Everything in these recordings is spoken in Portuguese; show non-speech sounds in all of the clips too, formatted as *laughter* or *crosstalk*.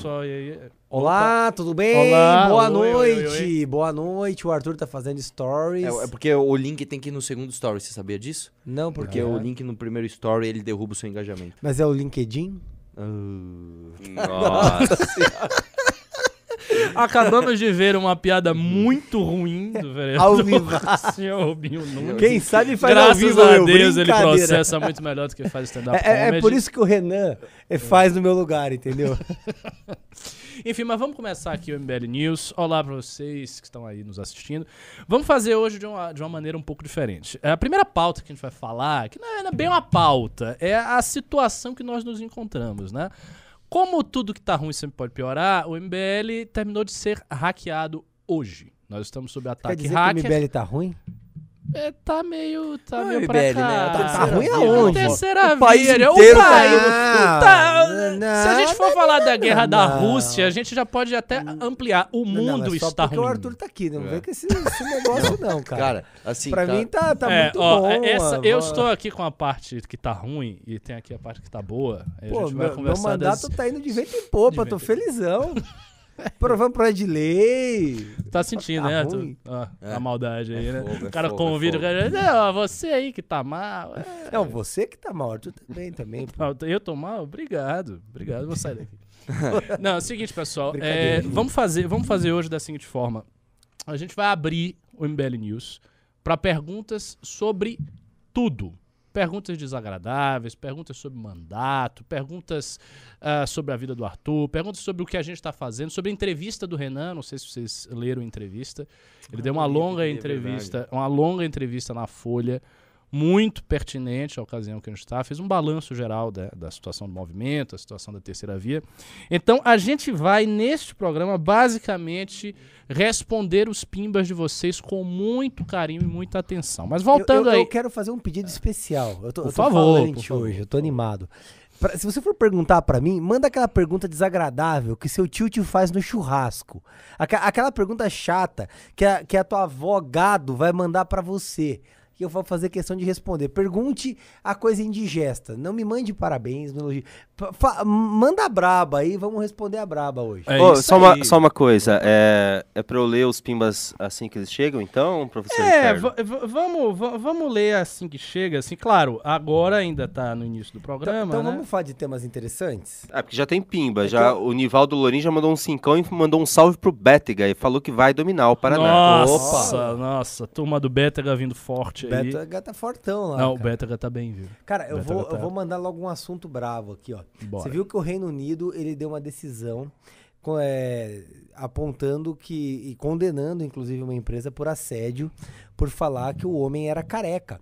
pessoal. E aí? Olá, tudo bem? Olá, Boa oi, oi, noite. oi, oi. Boa noite. O Arthur tá fazendo stories. É, é porque o link tem que ir no segundo story, você sabia disso? Não, Porque porque o link no primeiro story ele derruba o seu engajamento. Mas é o LinkedIn? Nossa. *laughs* *laughs* Acabamos de ver uma piada muito ruim do Ao vereador vivo. *laughs* senhor Rubinho Nunes. Quem sabe faz ao Graças vivo, a meu, Deus ele processa muito melhor do que faz stand-up É, é- é por isso que o Renan eh, faz no meu lugar, entendeu? *laughs* Enfim, mas vamos começar aqui o MBL News. Olá pra vocês que estão aí nos assistindo. Vamos fazer hoje de uma, de uma maneira um pouco diferente. É, A primeira pauta que a gente vai falar, que é, não é bem uma pauta, é a situação que nós nos encontramos, né? Como tudo que tá ruim sempre pode piorar, o MBL terminou de ser hackeado hoje. Nós estamos sob Quer ataque dizer hacker. que o MBL tá ruim? É, tá meio. Tá Não é meio pra MBL, cá. né? Tá terceira ruim aonde? A terceira O país via, inteiro o tá país- tá- Não, Se a gente for falar da guerra da não. Rússia, a gente já pode até ampliar. O Não, não, mundo é só está porque ruim. o Arthur tá aqui, não É. vem com esse, esse negócio não, cara. Cara, assim, pra tá- mim tá, tá É, muito ó, bom. essa- ó, eu estou aqui com a parte que tá ruim e tem aqui a parte que tá boa. Aí a Pô, gente vai meu, meu conversar mandato das- tá indo de vento em popa, tô felizão. *laughs* Provando projeto de lei. Tá sentindo, Tá né? Tu- ó, É. A maldade aí, É né? fogo, é o cara fogo, é convida o cara. Não, você aí que tá mal. é, Não, você que tá mal, Arthur também, também. pô. Eu tô mal? Obrigado. Obrigado, vou sair daqui. *laughs* Não, é o seguinte, pessoal. É, vamos, fazer, vamos fazer hoje da seguinte forma. A gente vai abrir o MBL News para perguntas sobre tudo. Perguntas desagradáveis, perguntas sobre mandato, perguntas ah, sobre a vida do Arthur, perguntas sobre o que a gente está fazendo, sobre a entrevista do Renan. Não sei se vocês leram a entrevista. Ele deu uma longa é entrevista, uma longa entrevista na Folha muito pertinente à ocasião que a gente está, fez um balanço geral da, da situação do movimento, a situação da terceira via. Então, a gente vai, neste programa, basicamente responder os pimbas de vocês com muito carinho e muita atenção. Mas voltando eu, eu, aí. eu quero fazer um pedido especial. Eu tô, Por eu tô favor, falante favor, hoje, eu tô animado. Pra- se você for perguntar pra mim, manda aquela pergunta desagradável que seu tio te faz no churrasco. Aca- aquela pergunta chata que a, que a tua avó gado vai mandar pra você. Que eu vou fazer questão de responder. Pergunte a coisa indigesta. Não me mande parabéns, elogio. Manda a braba aí, vamos responder a braba hoje. É isso só, aí. uma, só uma coisa, é, é pra eu ler os pimbas assim que eles chegam, então, professor É, vamos, va- vamos ler assim que chega, assim, claro, agora ainda tá no início do Então, programa, então né? vamos falar de temas interessantes? Ah, porque já tem pimba, já, o Nivaldo Lourinho já mandou um cincão e mandou um salve pro Bétega e falou que vai dominar o Paraná. Nossa, nossa, turma do Bétega vindo forte aí. Beto tá fortão lá. Não, o cara. Bétega tá bem, viu? Cara, eu Beto vou, tá- eu vou mandar logo um assunto bravo aqui, ó. Bora. Você viu que o Reino Unido ele deu uma decisão é, apontando que e condenando, inclusive, uma empresa por assédio por falar que o homem era careca.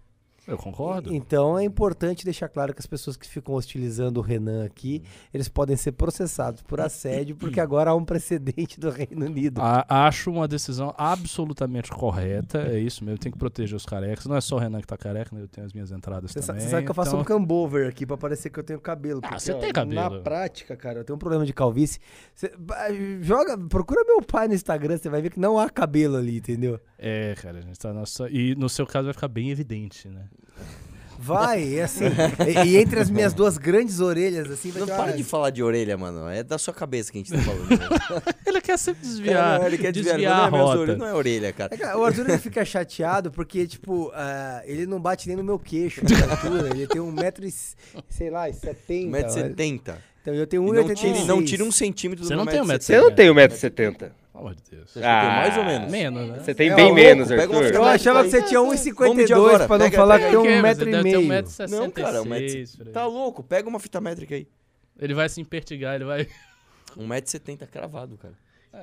Eu concordo. Então é importante deixar claro que as pessoas que ficam hostilizando o Renan aqui, eles podem ser processados por assédio, porque *clears throat* agora há um precedente do Reino Unido. A- acho uma decisão absolutamente correta. É isso mesmo, tem que proteger os carecas. Não é só o Renan que tá careca, né? Eu tenho as minhas entradas Você também. você sabe que eu faço então- um cambover aqui pra parecer que eu tenho cabelo. Ah, porque, você ó, tem cabelo. Na prática, cara, eu tenho um problema de calvície. Você- joga, procura meu pai no Instagram, você vai ver que não há cabelo ali, entendeu? É, cara, a gente tá nossa... E no seu caso vai ficar bem evidente, né? Vai, é assim. e, e entre as minhas duas grandes orelhas, assim, vai Não para de falar de orelha, mano. É da sua cabeça que a gente tá falando. né? *laughs* Ele quer sempre desviar, Não, ele quer desviar, desviar não, a é minhas rota. orelhas, não é orelha, cara. É que O Arthur ele fica chateado porque, tipo, ah, ele não bate nem no meu queixo de altura. Ele tem um metro e, sei lá, e 70. 1,70m. Então eu tenho Não tire, 1,86. não tire um centímetro Você do não meu tem um metro e metro e Você não tem 1,70m. Pelo amor de Deus. Você eu tenho mais ou menos? Menos, né? Você tem É, bem ó, menos, louco, pega uma Arthur. Eu achava que você tinha Vamos medir 1,52 agora, pra não pega- falar pega que tem Que, um mas metro e meio. 1,66m. Não, cara, um metro-. Tá louco? Pega uma fita métrica aí. Ele vai se impertigar, ele vai... 1,70m cravado, cara.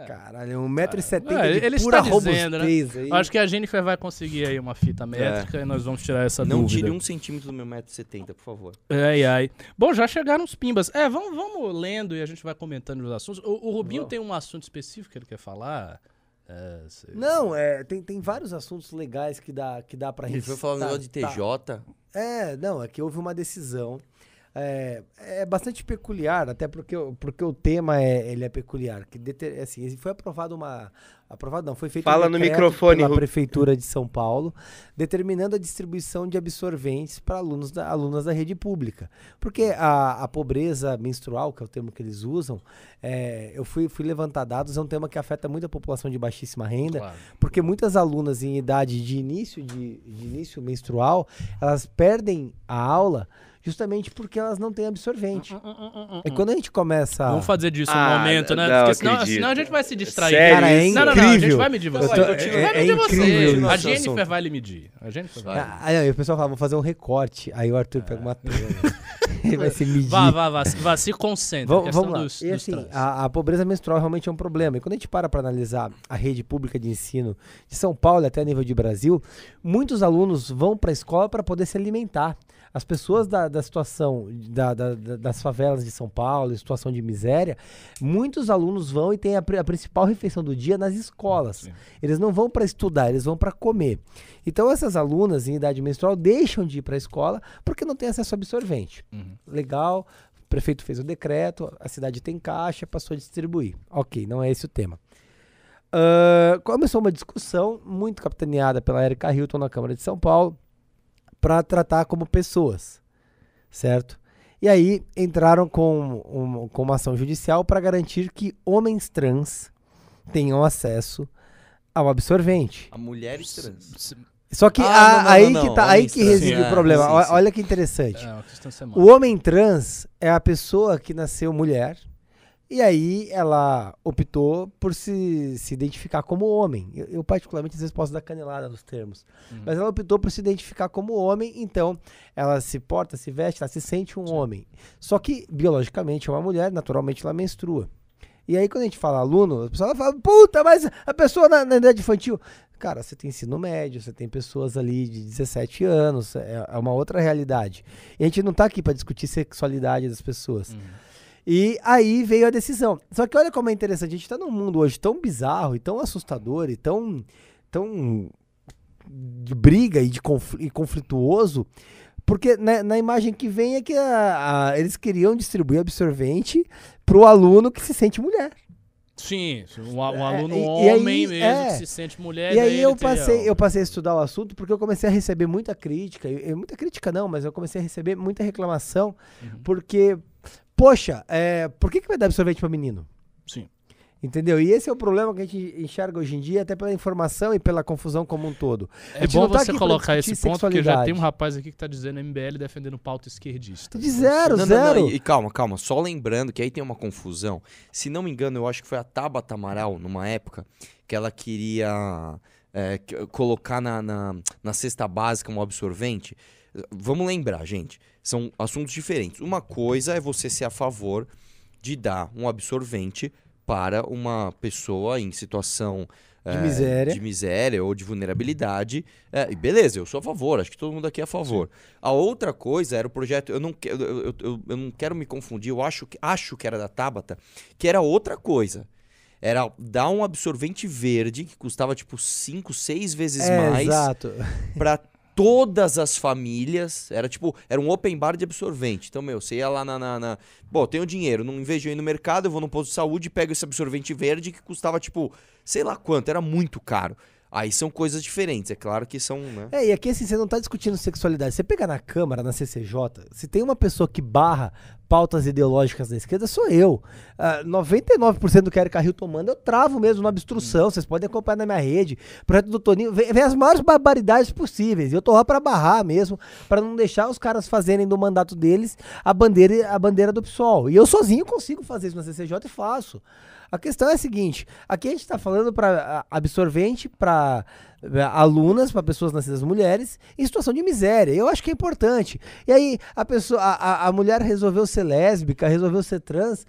Caralho, 1,70m É, de ele pura está dizendo, né? aí. Acho que a Jennifer vai conseguir aí uma fita métrica e nós vamos tirar essa não dúvida. tire um centímetro do meu 1,70m, por favor. Ai, ai. Bom, já chegaram os pimbas. É, vamos, vamos lendo e a gente vai comentando os assuntos. O, o Rubinho tem um assunto específico que ele quer falar? É, sei- Não, é, tem, tem vários assuntos legais que dá, que dá pra Ele foi falar um tá- negócio de tá- TJ. É, não, é que houve uma decisão é, é bastante peculiar, até porque, o- porque o tema é, ele é peculiar. Que deter- assim, foi aprovado uma. Aprovado não, foi feito Fala um no microfone, pela Prefeitura de São Paulo, determinando a distribuição de absorventes para alunos da, alunas da rede pública. Porque a, a pobreza menstrual, que é o termo que eles usam, é, eu fui, fui levantar dados, é um tema que afeta muito a população de baixíssima renda. Claro. Porque muitas alunas em idade de início de, de início menstrual, elas perdem a aula justamente porque elas não têm absorvente. E quando a gente começa. Vamos fazer disso um Ah, momento, né? não Porque senão, senão a gente vai se distrair. Sério Cara, é? Não, não, não, a gente vai medir você. Tô- vai é- medir é você. incrível A. Jennifer vai lhe medir. A Jennifer vai. Ah, aí o pessoal fala, vou fazer um recorte. Aí o Arthur pega uma tela. *laughs* Vai se medir. Vá, vá, vá, vá, se concentra. Vamos, vamos lá. dos- e dos assim, a, a pobreza menstrual realmente é um problema. E quando a gente para para analisar a rede pública de ensino de São Paulo até a nível de Brasil, muitos alunos vão para a escola para poder se alimentar. As pessoas da, da situação da- da- da- das favelas de São Paulo, em situação de miséria, muitos alunos vão e têm a, a principal refeição do dia nas escolas. Sim. Eles não vão para estudar, eles vão para comer. Então essas alunas em idade menstrual deixam de ir para a escola porque não têm acesso a absorvente. Uhum. Legal, o prefeito fez o decreto, a cidade tem caixa, passou a distribuir. Ok, não é esse o tema. Ah, começou uma discussão muito capitaneada pela Erika Hilton na Câmara de São Paulo para tratar como pessoas, certo? E aí entraram com, um- com uma ação judicial para garantir que homens trans tenham acesso ao absorvente. A mulheres trans. Só que Ah, a- não, não, aí não, que tá, aí que trans, reside sim, o é, problema. sim, sim. Olha que interessante. É semântica. O homem trans é a pessoa que nasceu mulher e aí ela optou por se, se identificar como homem. Eu, eu, particularmente, às vezes posso dar canelada nos termos. Uhum. Mas ela optou por se identificar como homem, então ela se porta, se veste, ela se sente um homem. Só que, biologicamente, é uma mulher, naturalmente ela menstrua. E aí, quando a gente fala aluno, a pessoa fala, puta, mas a pessoa na, na idade infantil. Cara, você tem ensino médio, você tem pessoas ali de 17 anos, é, é uma outra realidade. E a gente não tá aqui para discutir sexualidade das pessoas. Uhum. E aí veio a decisão. Só que olha como é interessante, a gente tá num mundo hoje tão bizarro e tão assustador e tão, tão de briga e de confl- e conflituoso, porque na, na imagem que vem é que a- a- eles queriam distribuir absorvente pro aluno que se sente mulher. Sim, um, um É, aluno e- e homem aí, mesmo é. que se sente mulher. e aí eu passei, eu passei a estudar o assunto porque eu comecei a receber muita crítica, e- e muita crítica não, mas eu comecei a receber muita reclamação, Uhum. porque, poxa, é, por que, que vai dar absorvente para menino? Sim. Entendeu? E esse é o problema que a gente enxerga hoje em dia, até pela informação e pela confusão como um todo. É bom não tá você colocar esse ponto, porque já tem um rapaz aqui que tá dizendo MBL defendendo pauta esquerdista. De zero, Não, não, zero. não, e, e calma, calma. Só lembrando que aí tem uma confusão. Se não me engano, eu acho que foi a Tabata Amaral, numa época, que ela queria é, colocar na, na, na cesta básica um absorvente. Vamos lembrar, gente. São assuntos diferentes. Uma coisa é você ser a favor de dar um absorvente para uma pessoa em situação De é, miséria. de miséria ou de vulnerabilidade. É, e beleza, eu sou a favor, acho que todo mundo aqui é a favor. A outra coisa era o projeto, eu não, que- eu, eu, eu, eu não quero me confundir, eu acho que, acho que era da Tabata, que era outra coisa. Era dar um absorvente verde que custava tipo 5, 6 vezes É, mais exato. *laughs* todas as famílias. Era tipo, era um open bar de absorvente. Então, meu, você ia lá na. na, na... Bom, tenho dinheiro, não, eu ir no mercado, eu vou no posto de saúde pego esse absorvente verde que custava, tipo, sei lá quanto, era muito caro. Aí são coisas diferentes, é claro que são, né? É, e aqui assim, você não tá discutindo sexualidade. Você pega na Câmara, na CCJ, se tem uma pessoa que barra pautas ideológicas da esquerda, sou eu. Ah, 99% do que a Erika Hilton manda, eu travo mesmo na obstrução. Vocês podem acompanhar na minha rede. Projeto do Toninho vem, vem as maiores barbaridades possíveis. Eu tô lá pra barrar mesmo, pra não deixar os caras fazerem do mandato deles a bandeira, a bandeira do PSOL. E eu sozinho consigo fazer isso na CCJ e faço. A questão é a seguinte: aqui a gente está falando para absorvente para alunas, para pessoas nascidas mulheres em situação de miséria. Eu acho que é importante. E aí a pessoa, a- a mulher resolveu ser lésbica, resolveu ser trans.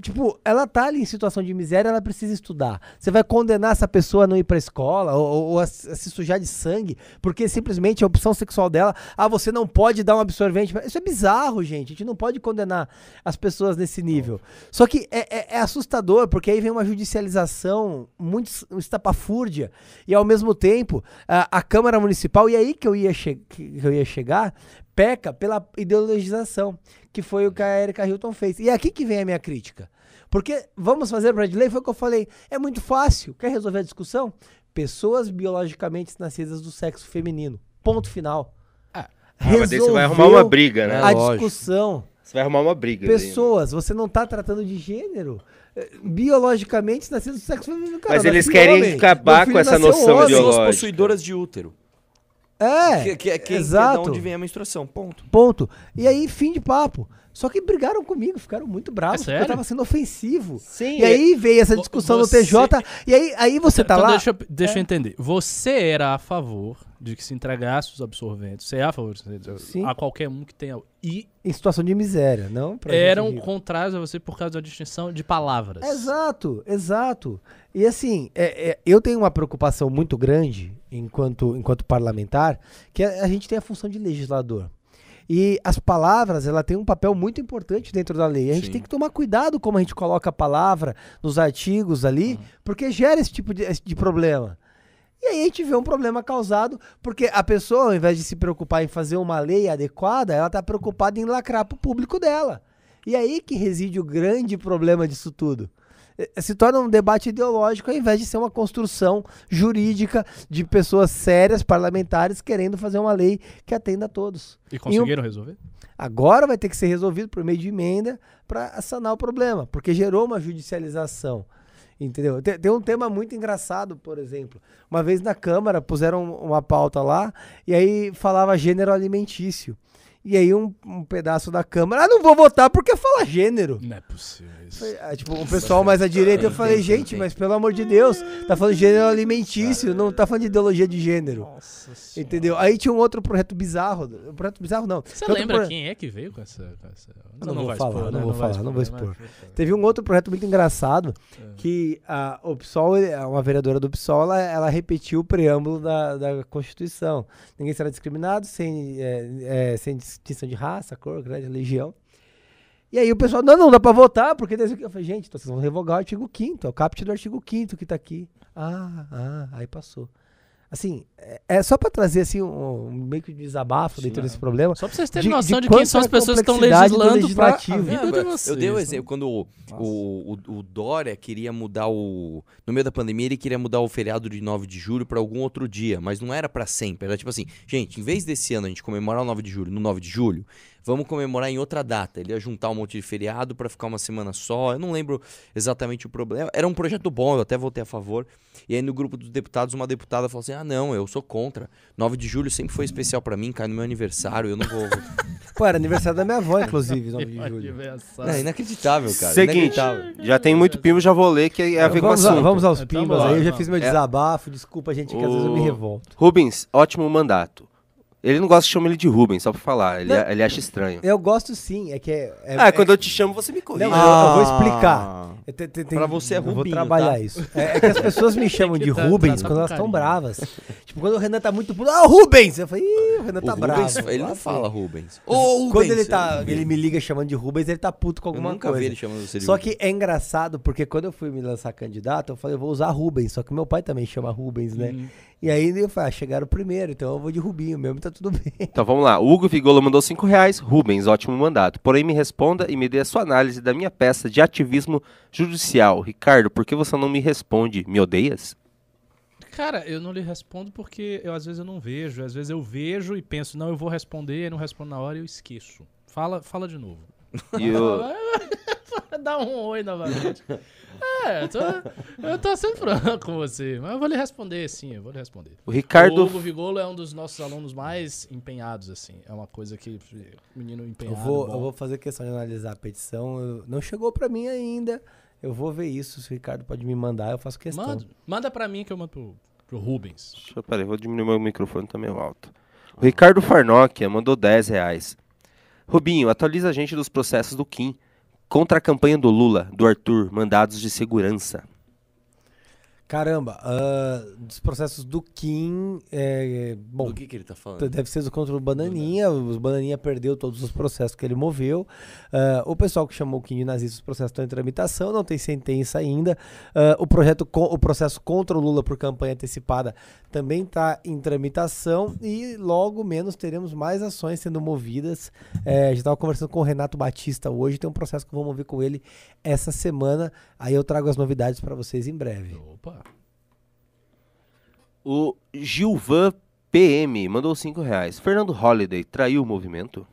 Tipo, ela tá ali em situação de miséria, ela precisa estudar. Você vai condenar essa pessoa a não ir pra escola ou, ou- a, se a se sujar de sangue porque simplesmente a opção sexual dela, ah, você não pode dar um absorvente. Isso é bizarro, gente. A gente não pode condenar as pessoas nesse nível. Só que é, é- é assustador, porque aí vem uma judicialização muito es- estapafúrdia e ao mesmo tempo a, a Câmara Municipal, e aí que eu ia, que eu ia chegar, peca pela ideologização, que foi o que a Erika Hilton fez. E é aqui que vem a minha crítica. Porque vamos fazer para de lei, foi o que eu falei, é muito fácil. Quer resolver a discussão? Pessoas biologicamente nascidas do sexo feminino. Ponto final. Ah, Ah, mas daí você vai arrumar uma briga, né? É a lógico. discussão. Você vai arrumar uma briga. daí, né? Pessoas, você não tá tratando de gênero. Eh, Biologicamente nascido do sexo feminino. Cara, Mas eles querem homem. acabar com essa noção homem. Pessoas ideológica. possuidoras de útero. É, Que, que, que, que é exato. de onde vem a menstruação, ponto. Ponto. E aí, fim de papo. Só que brigaram comigo, ficaram muito bravos, É porque eu tava sendo ofensivo. Sim, E aí veio essa discussão você- no TJ, e aí, aí você tá então lá... deixa, eu- deixa eu entender. Você era a favor de que se entregasse os absorventes. Você é a favor de- Sim. a qualquer um que tenha. E Em situação de miséria, não pra eram contrários a você por causa da distinção de palavras. Exato, exato. E assim, é- é, eu tenho uma preocupação muito grande enquanto, enquanto parlamentar, que a, a gente tem a função de legislador. E as palavras, ela tem um papel muito importante dentro da lei. A gente Sim. tem que tomar cuidado como a gente coloca a palavra nos artigos ali, porque gera esse tipo de, de problema. E aí a gente vê um problema causado, porque a pessoa, ao invés de se preocupar em fazer uma lei adequada, ela está preocupada em lacrar para o público dela. E aí que reside o grande problema disso tudo. Eh, Se torna um debate ideológico ao invés de ser uma construção jurídica de pessoas sérias, parlamentares, querendo fazer uma lei que atenda a todos. E conseguiram resolver? Agora vai ter que ser resolvido por meio de emenda para sanar o problema, porque gerou uma judicialização. Entendeu? Tem, tem um tema muito engraçado, por exemplo. Uma vez na Câmara puseram uma pauta lá e aí falava gênero alimentício. E aí um, um pedaço da Câmara, ah, não vou votar porque fala gênero. Não é possível Foi, ah, tipo, um pessoal mais à direita, eu falei, gente, mas pelo amor de Deus, tá falando de gênero alimentício, não tá falando de ideologia de gênero. Nossa senhora. Entendeu? Aí tinha um outro projeto bizarro. Um projeto bizarro, não. Você lembra proje- quem é que veio com essa. Com essa... não vou vai falar, expor, não né? vou vai falar, não vou expor. Teve um outro projeto muito engraçado que a, o PSOL, ele- uma vereadora do PSOL, ela, ela repetiu o preâmbulo da, da Constituição. Ninguém será discriminado sem, é, é, sem distinção de raça, cor, religião. E aí o pessoal, não, não dá pra votar, porque. Eu falei, gente, então vocês vão revogar o artigo 5 é o caput do artigo 5 que tá aqui. Ah, ah, aí passou. Assim, é, é só pra trazer assim um, um meio que desabafo dentro desse problema. Só pra vocês terem De- noção de de, quem são as pessoas que estão do legislando pra a vida de Não, vocês. eu dei o né? exemplo, quando o, o, o, o Dória queria mudar o... No meio da pandemia, ele queria mudar o feriado de 9 de julho pra algum outro dia, mas não era pra sempre. Era tipo assim, gente, em vez desse ano a gente comemorar o 9 de julho no 9 de julho, vamos comemorar em outra data. Ele ia juntar um monte de feriado pra ficar uma semana só. Eu não lembro exatamente o problema. Era um projeto bom, eu até votei a favor. E aí no grupo dos deputados, uma deputada falou assim: ah, não, eu sou contra. 9 de julho sempre foi especial pra mim, cai no meu aniversário, eu não vou... *laughs* Pô, era aniversário da minha avó, inclusive, 9 de *laughs* julho. É inacreditável, cara. Seguinte, inacreditável. já tem muito pimba, já vou ler que é a ver com o vamos, a- assunto. vamos aos Então pimbas bora, aí, eu já fiz meu É. desabafo, desculpa gente, que às vezes eu me O- revolto. Rubens, ótimo mandato. Ele não gosta que chame ele de Rubens, só pra falar. Ele, Não. ele acha estranho. Eu gosto sim, é que é... é- ah, é- quando eu te chamo, você me corrige. Não, eu- eu vou explicar. Ah. é- tem- tem- tem- Pra você é Eu vou Rubinho, trabalhar tá? isso. É, é que as pessoas me *laughs* chamam que de tra- Rubens tratar quando elas estão bravas. Tipo, quando o Renan tá muito puto, ah, Rubens! Eu falei, ih, o Renan tá O bravo. Rubens, ele não fala Rubens. Ô, Rubens! Quando ele tá, eu ele me liga chamando de Rubens, ele tá puto com Eu alguma nunca coisa. vi ele chamando você de Só Rubens. que é engraçado, porque quando eu fui me lançar candidato, eu falei, eu vou usar Rubens, só que meu pai também chama Rubens, né? Uhum. E aí eu falei, ah, chegaram primeiro, então eu vou de Rubinho mesmo, tá tudo *laughs* bem. Então vamos lá. O Hugo Figola mandou 5 reais. Rubens, ótimo mandato. Porém, me responda e me dê a sua análise da minha peça de ativismo judicial. Ricardo, por que você não me responde? Me odeias? Cara, eu não lhe respondo porque eu, às vezes eu não vejo. Às vezes eu vejo e penso, não, eu vou responder, e não respondo na hora e eu esqueço. Fala, fala de novo. E *laughs* *laughs* Dá um oi novamente. É, eu tô, eu tô sendo franco com você. Mas eu vou lhe responder, sim, eu vou lhe responder. o Ricardo. O Hugo Vigolo é um dos nossos alunos mais empenhados, assim. É uma coisa que. Menino Eu empenhado. vou, bom. eu vou fazer questão de analisar a petição. eu- não chegou pra mim ainda. Eu vou ver isso. Se o Ricardo pode me mandar, eu faço questão. Manda, manda pra mim que eu mando pro, pro Rubens. Deixa eu, peraí, vou diminuir meu microfone, tá meio alto. O Ricardo Farnock mandou 10 reais. Rubinho, atualiza a gente dos processos do Kim. Contra a campanha do Lula, do Arthur, mandados de segurança. Caramba, ah, dos processos do Kim, é, bom, Do que, que ele tá falando? deve ser contra o Bananinha, os Bananinha perdeu todos os processos que ele moveu. Ah, o pessoal que chamou o Kim de nazista, os processos estão em tramitação, não tem sentença ainda. Ah, o, projeto, o processo contra o Lula por campanha antecipada também está em tramitação e logo menos teremos mais ações sendo movidas. É, já estava conversando com o Renato Batista hoje, tem um processo que eu vou mover com ele essa semana. Aí eu trago as novidades para vocês em breve. Opa. O Gilvan PM mandou 5 reais. Fernando Holliday traiu o movimento?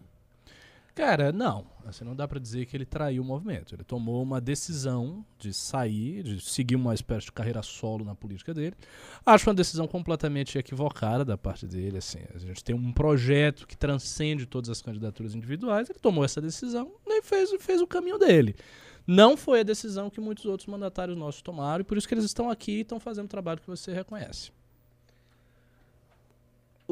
Cara, não. Assim, não dá pra dizer que ele traiu o movimento. Ele tomou uma decisão de sair, de seguir uma espécie de carreira solo na política dele. Acho uma decisão completamente equivocada da parte dele. Assim, a gente tem um projeto que transcende todas as candidaturas individuais. Ele tomou essa decisão e fez, fez o caminho dele. Não foi a decisão que muitos outros mandatários nossos tomaram, e por isso que eles estão aqui e estão fazendo o trabalho que você reconhece.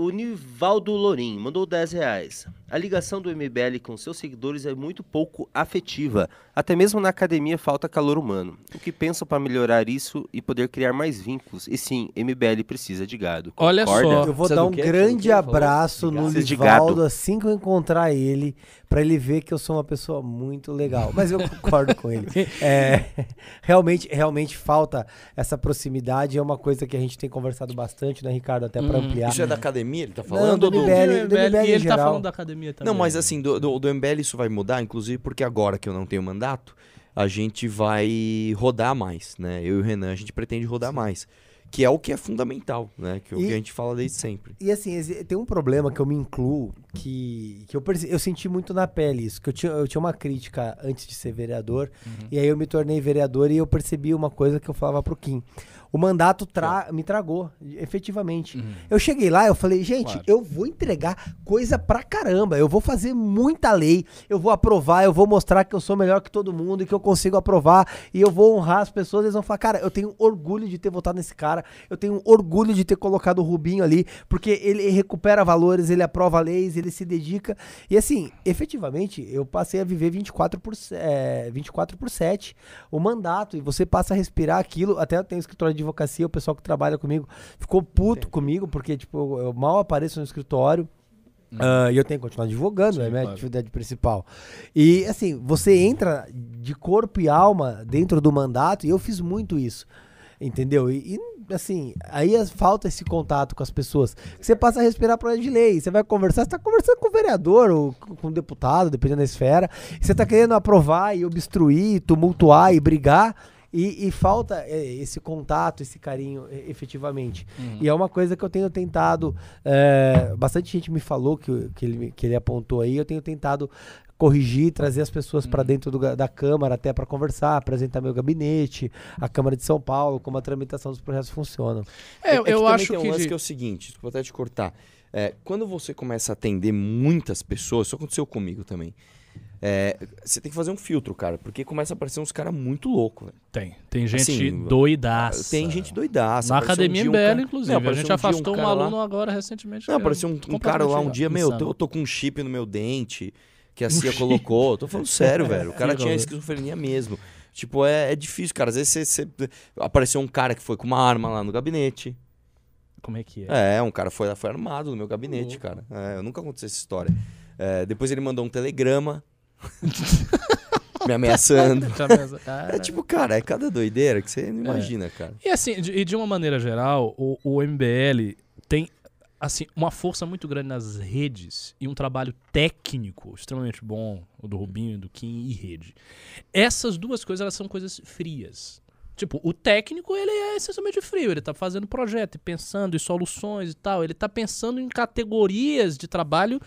O Nivaldo Lorim mandou 10 reais. A ligação do MBL com seus seguidores é muito pouco afetiva. Até mesmo na academia falta calor humano. O que pensam para melhorar isso e poder criar mais vínculos? E sim, MBL precisa de gado. Olha Concorda? só. Eu vou Precisa dar um grande abraço no gado. assim que eu encontrar ele, pra ele ver que eu sou uma pessoa muito legal. Mas eu concordo com ele. É, realmente, realmente falta essa proximidade. É uma coisa que a gente tem conversado bastante, né, Ricardo? Até pra Uhum. ampliar. Isso é da academia, ele tá Não, falando? do ou do- MBL. do MBL, MBL e ele tá geral. falando da academia também. Não, mas assim, do, do, do MBL isso vai mudar, inclusive porque agora que eu não tenho mandato, a gente vai rodar mais, né? Eu e o Renan, a gente pretende rodar mais. Que é o que é fundamental, né? Que é o E- que a gente fala desde sempre. E assim, tem um problema que eu me incluo, que, que eu, eu senti muito na pele isso, que eu tinha, eu tinha uma crítica antes de ser vereador, e aí eu me tornei vereador e eu percebi uma coisa que eu falava pro Kim. O mandato tra me tragou, efetivamente. Eu cheguei lá, eu falei, gente, Claro. eu vou entregar coisa pra caramba, eu vou fazer muita lei, eu vou aprovar, eu vou mostrar que eu sou melhor que todo mundo e que eu consigo aprovar, e eu vou honrar as pessoas, eles vão falar, cara, eu tenho orgulho de ter votado nesse cara, eu tenho orgulho de ter colocado o Rubinho ali, porque ele recupera valores, ele aprova leis, ele se dedica, e assim, efetivamente, eu passei a viver 24 por, é, 24 por 7, o mandato, e você passa a respirar aquilo, até eu tenho escritório de advocacia, o pessoal que trabalha comigo ficou puto comigo, porque, tipo, eu, mal apareço no escritório, ah, e eu tenho que continuar advogando, Sim, é a minha claro. atividade principal. E assim, você entra de corpo e alma dentro do mandato, e eu fiz muito isso. Entendeu? E, e, assim, aí as- falta esse contato com as pessoas. Você passa a respirar para de lei. Você vai conversar, você tá conversando com o vereador ou com o deputado, dependendo da esfera. Você tá querendo aprovar e obstruir, tumultuar e brigar. E, e falta é, esse contato, esse carinho, efetivamente. E é uma coisa que eu tenho tentado. é, bastante gente me falou que, que, ele, que ele apontou aí. Eu tenho tentado corrigir, trazer as pessoas para dentro do da Câmara até para conversar, apresentar meu gabinete, a Câmara de São Paulo, como a tramitação dos projetos funcionam. É, eu, que eu acho tem um que. lance de- que é o seguinte, desculpa até te cortar. É, quando você começa a atender muitas pessoas, isso aconteceu comigo também. é, você tem que fazer um filtro, cara, porque começa a aparecer uns caras muito loucos, velho. Tem. Tem gente Assim, doidaça. Tem gente doidaça. Na um academia um MBL, cara- inclusive. Não, a gente dia afastou um, cara lá- aluno agora recentemente. Não, é apareceu um, um cara lá um dia, meu, eu tô, eu tô com um chip no meu dente que a CIA colocou. Tô falando sério, *laughs* velho. O cara tinha esquizofrenia mesmo. Tipo, é, é difícil, cara. Às vezes você, você- apareceu um cara que foi com uma arma lá no gabinete. Como é que é? É, um cara foi, foi armado no meu gabinete, cara. É, eu nunca aconteceu essa história. É, depois ele mandou um telegrama *laughs* me ameaçando. É tipo, cara, é cada doideira que você não imagina, cara. E assim, de, e de uma maneira geral, o, o MBL tem assim uma força muito grande nas redes e um trabalho técnico extremamente bom, o do Rubinho, do Kim e rede. Essas duas coisas elas são coisas frias. Tipo, o técnico, ele é essencialmente frio, ele tá fazendo projeto, e pensando em soluções e tal, ele tá pensando em categorias de trabalho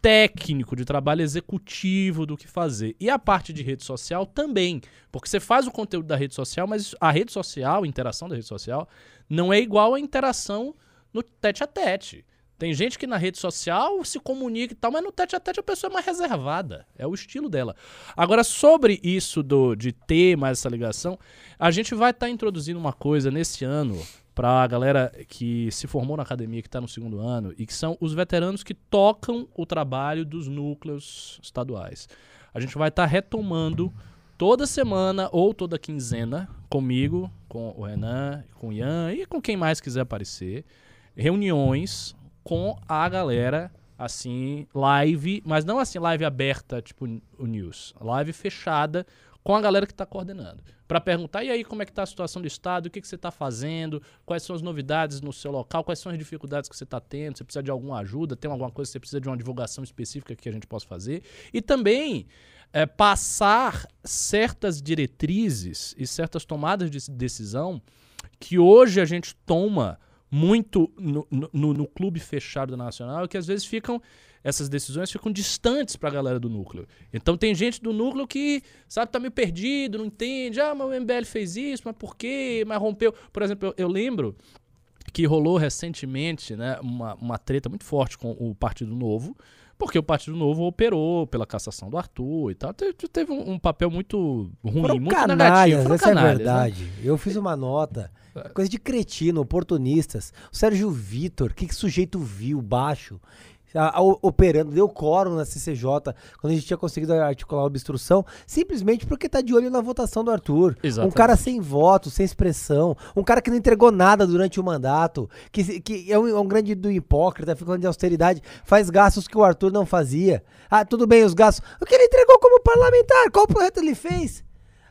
técnico, de trabalho executivo do que fazer. E a parte de rede social também, porque você faz o conteúdo da rede social, mas a rede social, a interação da rede social, não é igual à interação no tete a tete. Tem gente que na rede social se comunica e tal, mas no tete a tete a pessoa é mais reservada. É o estilo dela. Agora, sobre isso do, de ter mais essa ligação, a gente vai estar introduzindo uma coisa nesse ano para a galera que se formou na academia, que está no segundo ano, e que são os veteranos que tocam o trabalho dos núcleos estaduais. A gente vai estar retomando toda semana ou toda quinzena comigo, com o Renan, com o Ian e com quem mais quiser aparecer, reuniões com a galera assim, live, mas não assim live aberta, tipo o news, live fechada com a galera que está coordenando, para perguntar e aí como é que está a situação do estado, o que que você está fazendo, quais são as novidades no seu local, quais são as dificuldades que você está tendo, você precisa de alguma ajuda, tem alguma coisa? Que você precisa de uma divulgação específica que a gente possa fazer? E também é, passar certas diretrizes e certas tomadas de decisão que hoje a gente toma muito no, no, no clube fechado Nacional, que às vezes ficam essas decisões ficam distantes para a galera do núcleo. Então tem gente do núcleo que, sabe, tá meio perdido, não entende. Ah, mas o MBL fez isso, mas por quê? Mas rompeu. Por exemplo, eu, eu lembro que rolou recentemente né, uma, uma treta muito forte com o Partido Novo, porque o Partido Novo operou pela cassação do Arthur e tal. Teve, teve um, um, papel muito ruim, Foram muito canalhas, negativo. Essa canalhas, é verdade. Né? Eu fiz uma nota, coisa de cretino, oportunistas. O Sérgio Vitor, que, que sujeito vil, baixo operando, deu quórum na CCJ, quando a gente tinha conseguido articular a obstrução, simplesmente porque tá de olho na votação do Arthur. Exatamente. Um cara sem voto, sem expressão, um cara que não entregou nada durante o mandato, que, que é, um, é um grande do hipócrita, ficando de austeridade, faz gastos que o Arthur não fazia. Ah, tudo bem, os gastos. O que ele entregou como parlamentar? Qual projeto ele fez?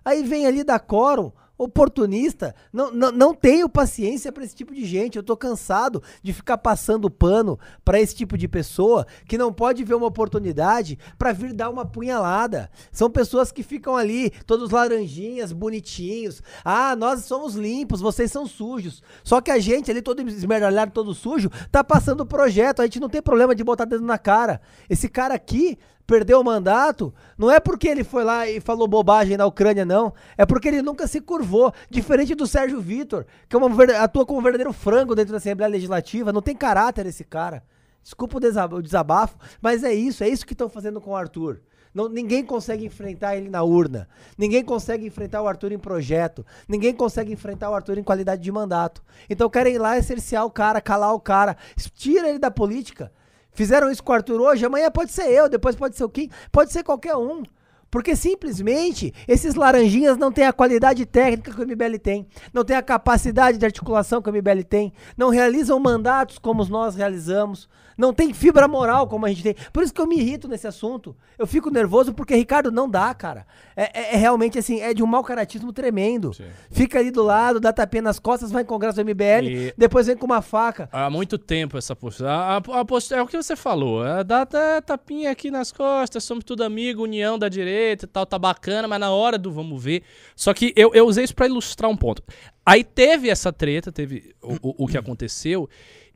Aí vem ali da quórum, oportunista. Não, não, não tenho paciência para esse tipo de gente. Eu tô cansado de ficar passando pano para esse tipo de pessoa que não pode ver uma oportunidade para vir dar uma punhalada. São pessoas que ficam ali, todos laranjinhas, bonitinhos. Ah, nós somos limpos, vocês são sujos. Só que a gente ali, todo esmeralhado, todo sujo, tá passando o projeto. A gente não tem problema de botar dedo na cara. Esse cara aqui perdeu o mandato, não é porque ele foi lá e falou bobagem na Ucrânia, não. É porque ele nunca se curvou. Diferente do Sérgio Vitor, que é uma, atua como um verdadeiro frango dentro da Assembleia Legislativa. Não tem caráter esse cara. Desculpa o desabafo, mas é isso, é isso que estão fazendo com o Arthur. Não, ninguém consegue enfrentar ele na urna. Ninguém consegue enfrentar o Arthur em projeto. Ninguém consegue enfrentar o Arthur em qualidade de mandato. Então querem ir lá cercear o cara, calar o cara. Tira ele da política. Fizeram isso com o Arthur hoje, amanhã pode ser eu, depois pode ser o Kim, pode ser qualquer um. Porque simplesmente esses laranjinhas não têm a qualidade técnica que o MBL tem, não têm a capacidade de articulação que o MBL tem, não realizam mandatos como nós realizamos, não tem fibra moral como a gente tem. Por isso que eu me irrito nesse assunto. Eu fico nervoso porque, Ricardo, não dá, cara. É, é, é realmente assim, é de um mau caratismo tremendo. Sim. Fica ali do lado, dá tapinha nas costas, vai em congresso do MBL, e... depois vem com uma faca. Há muito tempo essa postura. A, a, a postura é o que você falou. É, dá até tapinha aqui nas costas, somos tudo amigo, união da direita e tal, tá bacana, mas na hora do vamos ver. Só que eu, eu usei isso para ilustrar um ponto. Aí teve essa treta, teve o, o, o que aconteceu.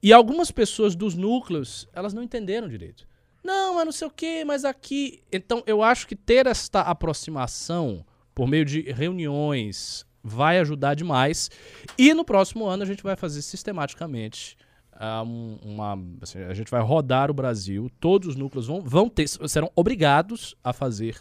E algumas pessoas dos núcleos, elas não entenderam direito. Não, mas não sei o quê, mas aqui. Então, eu acho que ter esta aproximação por meio de reuniões vai ajudar demais. E no próximo ano a gente vai fazer sistematicamente. Uh, uma, assim, a gente vai rodar o Brasil, todos os núcleos vão, vão ter, serão obrigados a fazer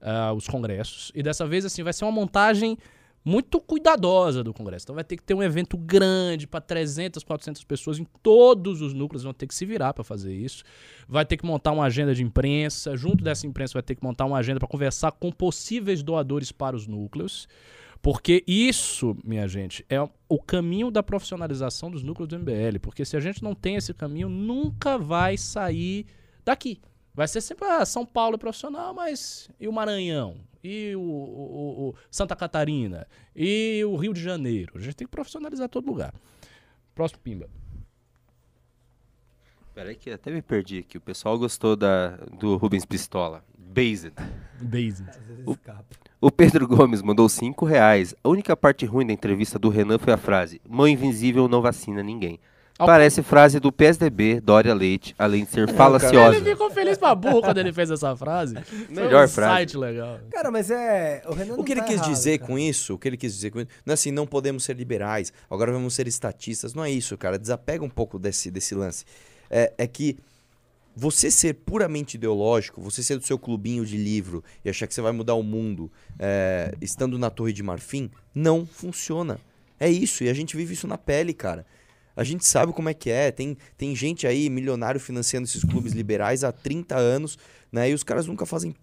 uh, os congressos. E dessa vez, assim, vai ser uma montagem muito cuidadosa do Congresso. Então vai ter que ter um evento grande para 300, 400 pessoas em todos os núcleos, vão ter que se virar para fazer isso. Vai ter que montar uma agenda de imprensa, junto dessa imprensa vai ter que montar uma agenda para conversar com possíveis doadores para os núcleos. Porque isso, minha gente, é o caminho da profissionalização dos núcleos do MBL. Porque se a gente não tem esse caminho, nunca vai sair daqui. Vai ser sempre ah, São Paulo é profissional, mas e o Maranhão? E o, o, o, Santa Catarina? E o Rio de Janeiro? A gente tem que profissionalizar todo lugar. Próximo Pimba. Peraí que até me perdi aqui. O pessoal gostou da, do Rubens Pistola. Based. Based. O, o Pedro Gomes mandou 5 reais. A única parte ruim da entrevista do Renan foi a frase: Mão invisível não vacina ninguém. Parece frase do PSDB, Dória Leite, além de ser falaciosa. Ele ficou feliz pra burro quando ele fez essa frase. Melhor um frase. site legal. Cara, mas é. O, Renan o que ele tá quis errado, dizer cara. com isso, o que ele quis dizer com isso, não é assim, não podemos ser liberais, agora vamos ser estatistas. Não é isso, cara. Desapega um pouco desse, desse lance. É, é que você ser puramente ideológico, você ser do seu clubinho de livro e achar que você vai mudar o mundo é, estando na Torre de Marfim, não funciona. É isso, e a gente vive isso na pele, cara. A gente sabe como é que é. Tem, tem gente aí, milionário, financiando esses clubes liberais há 30 anos, né? E os caras nunca fazem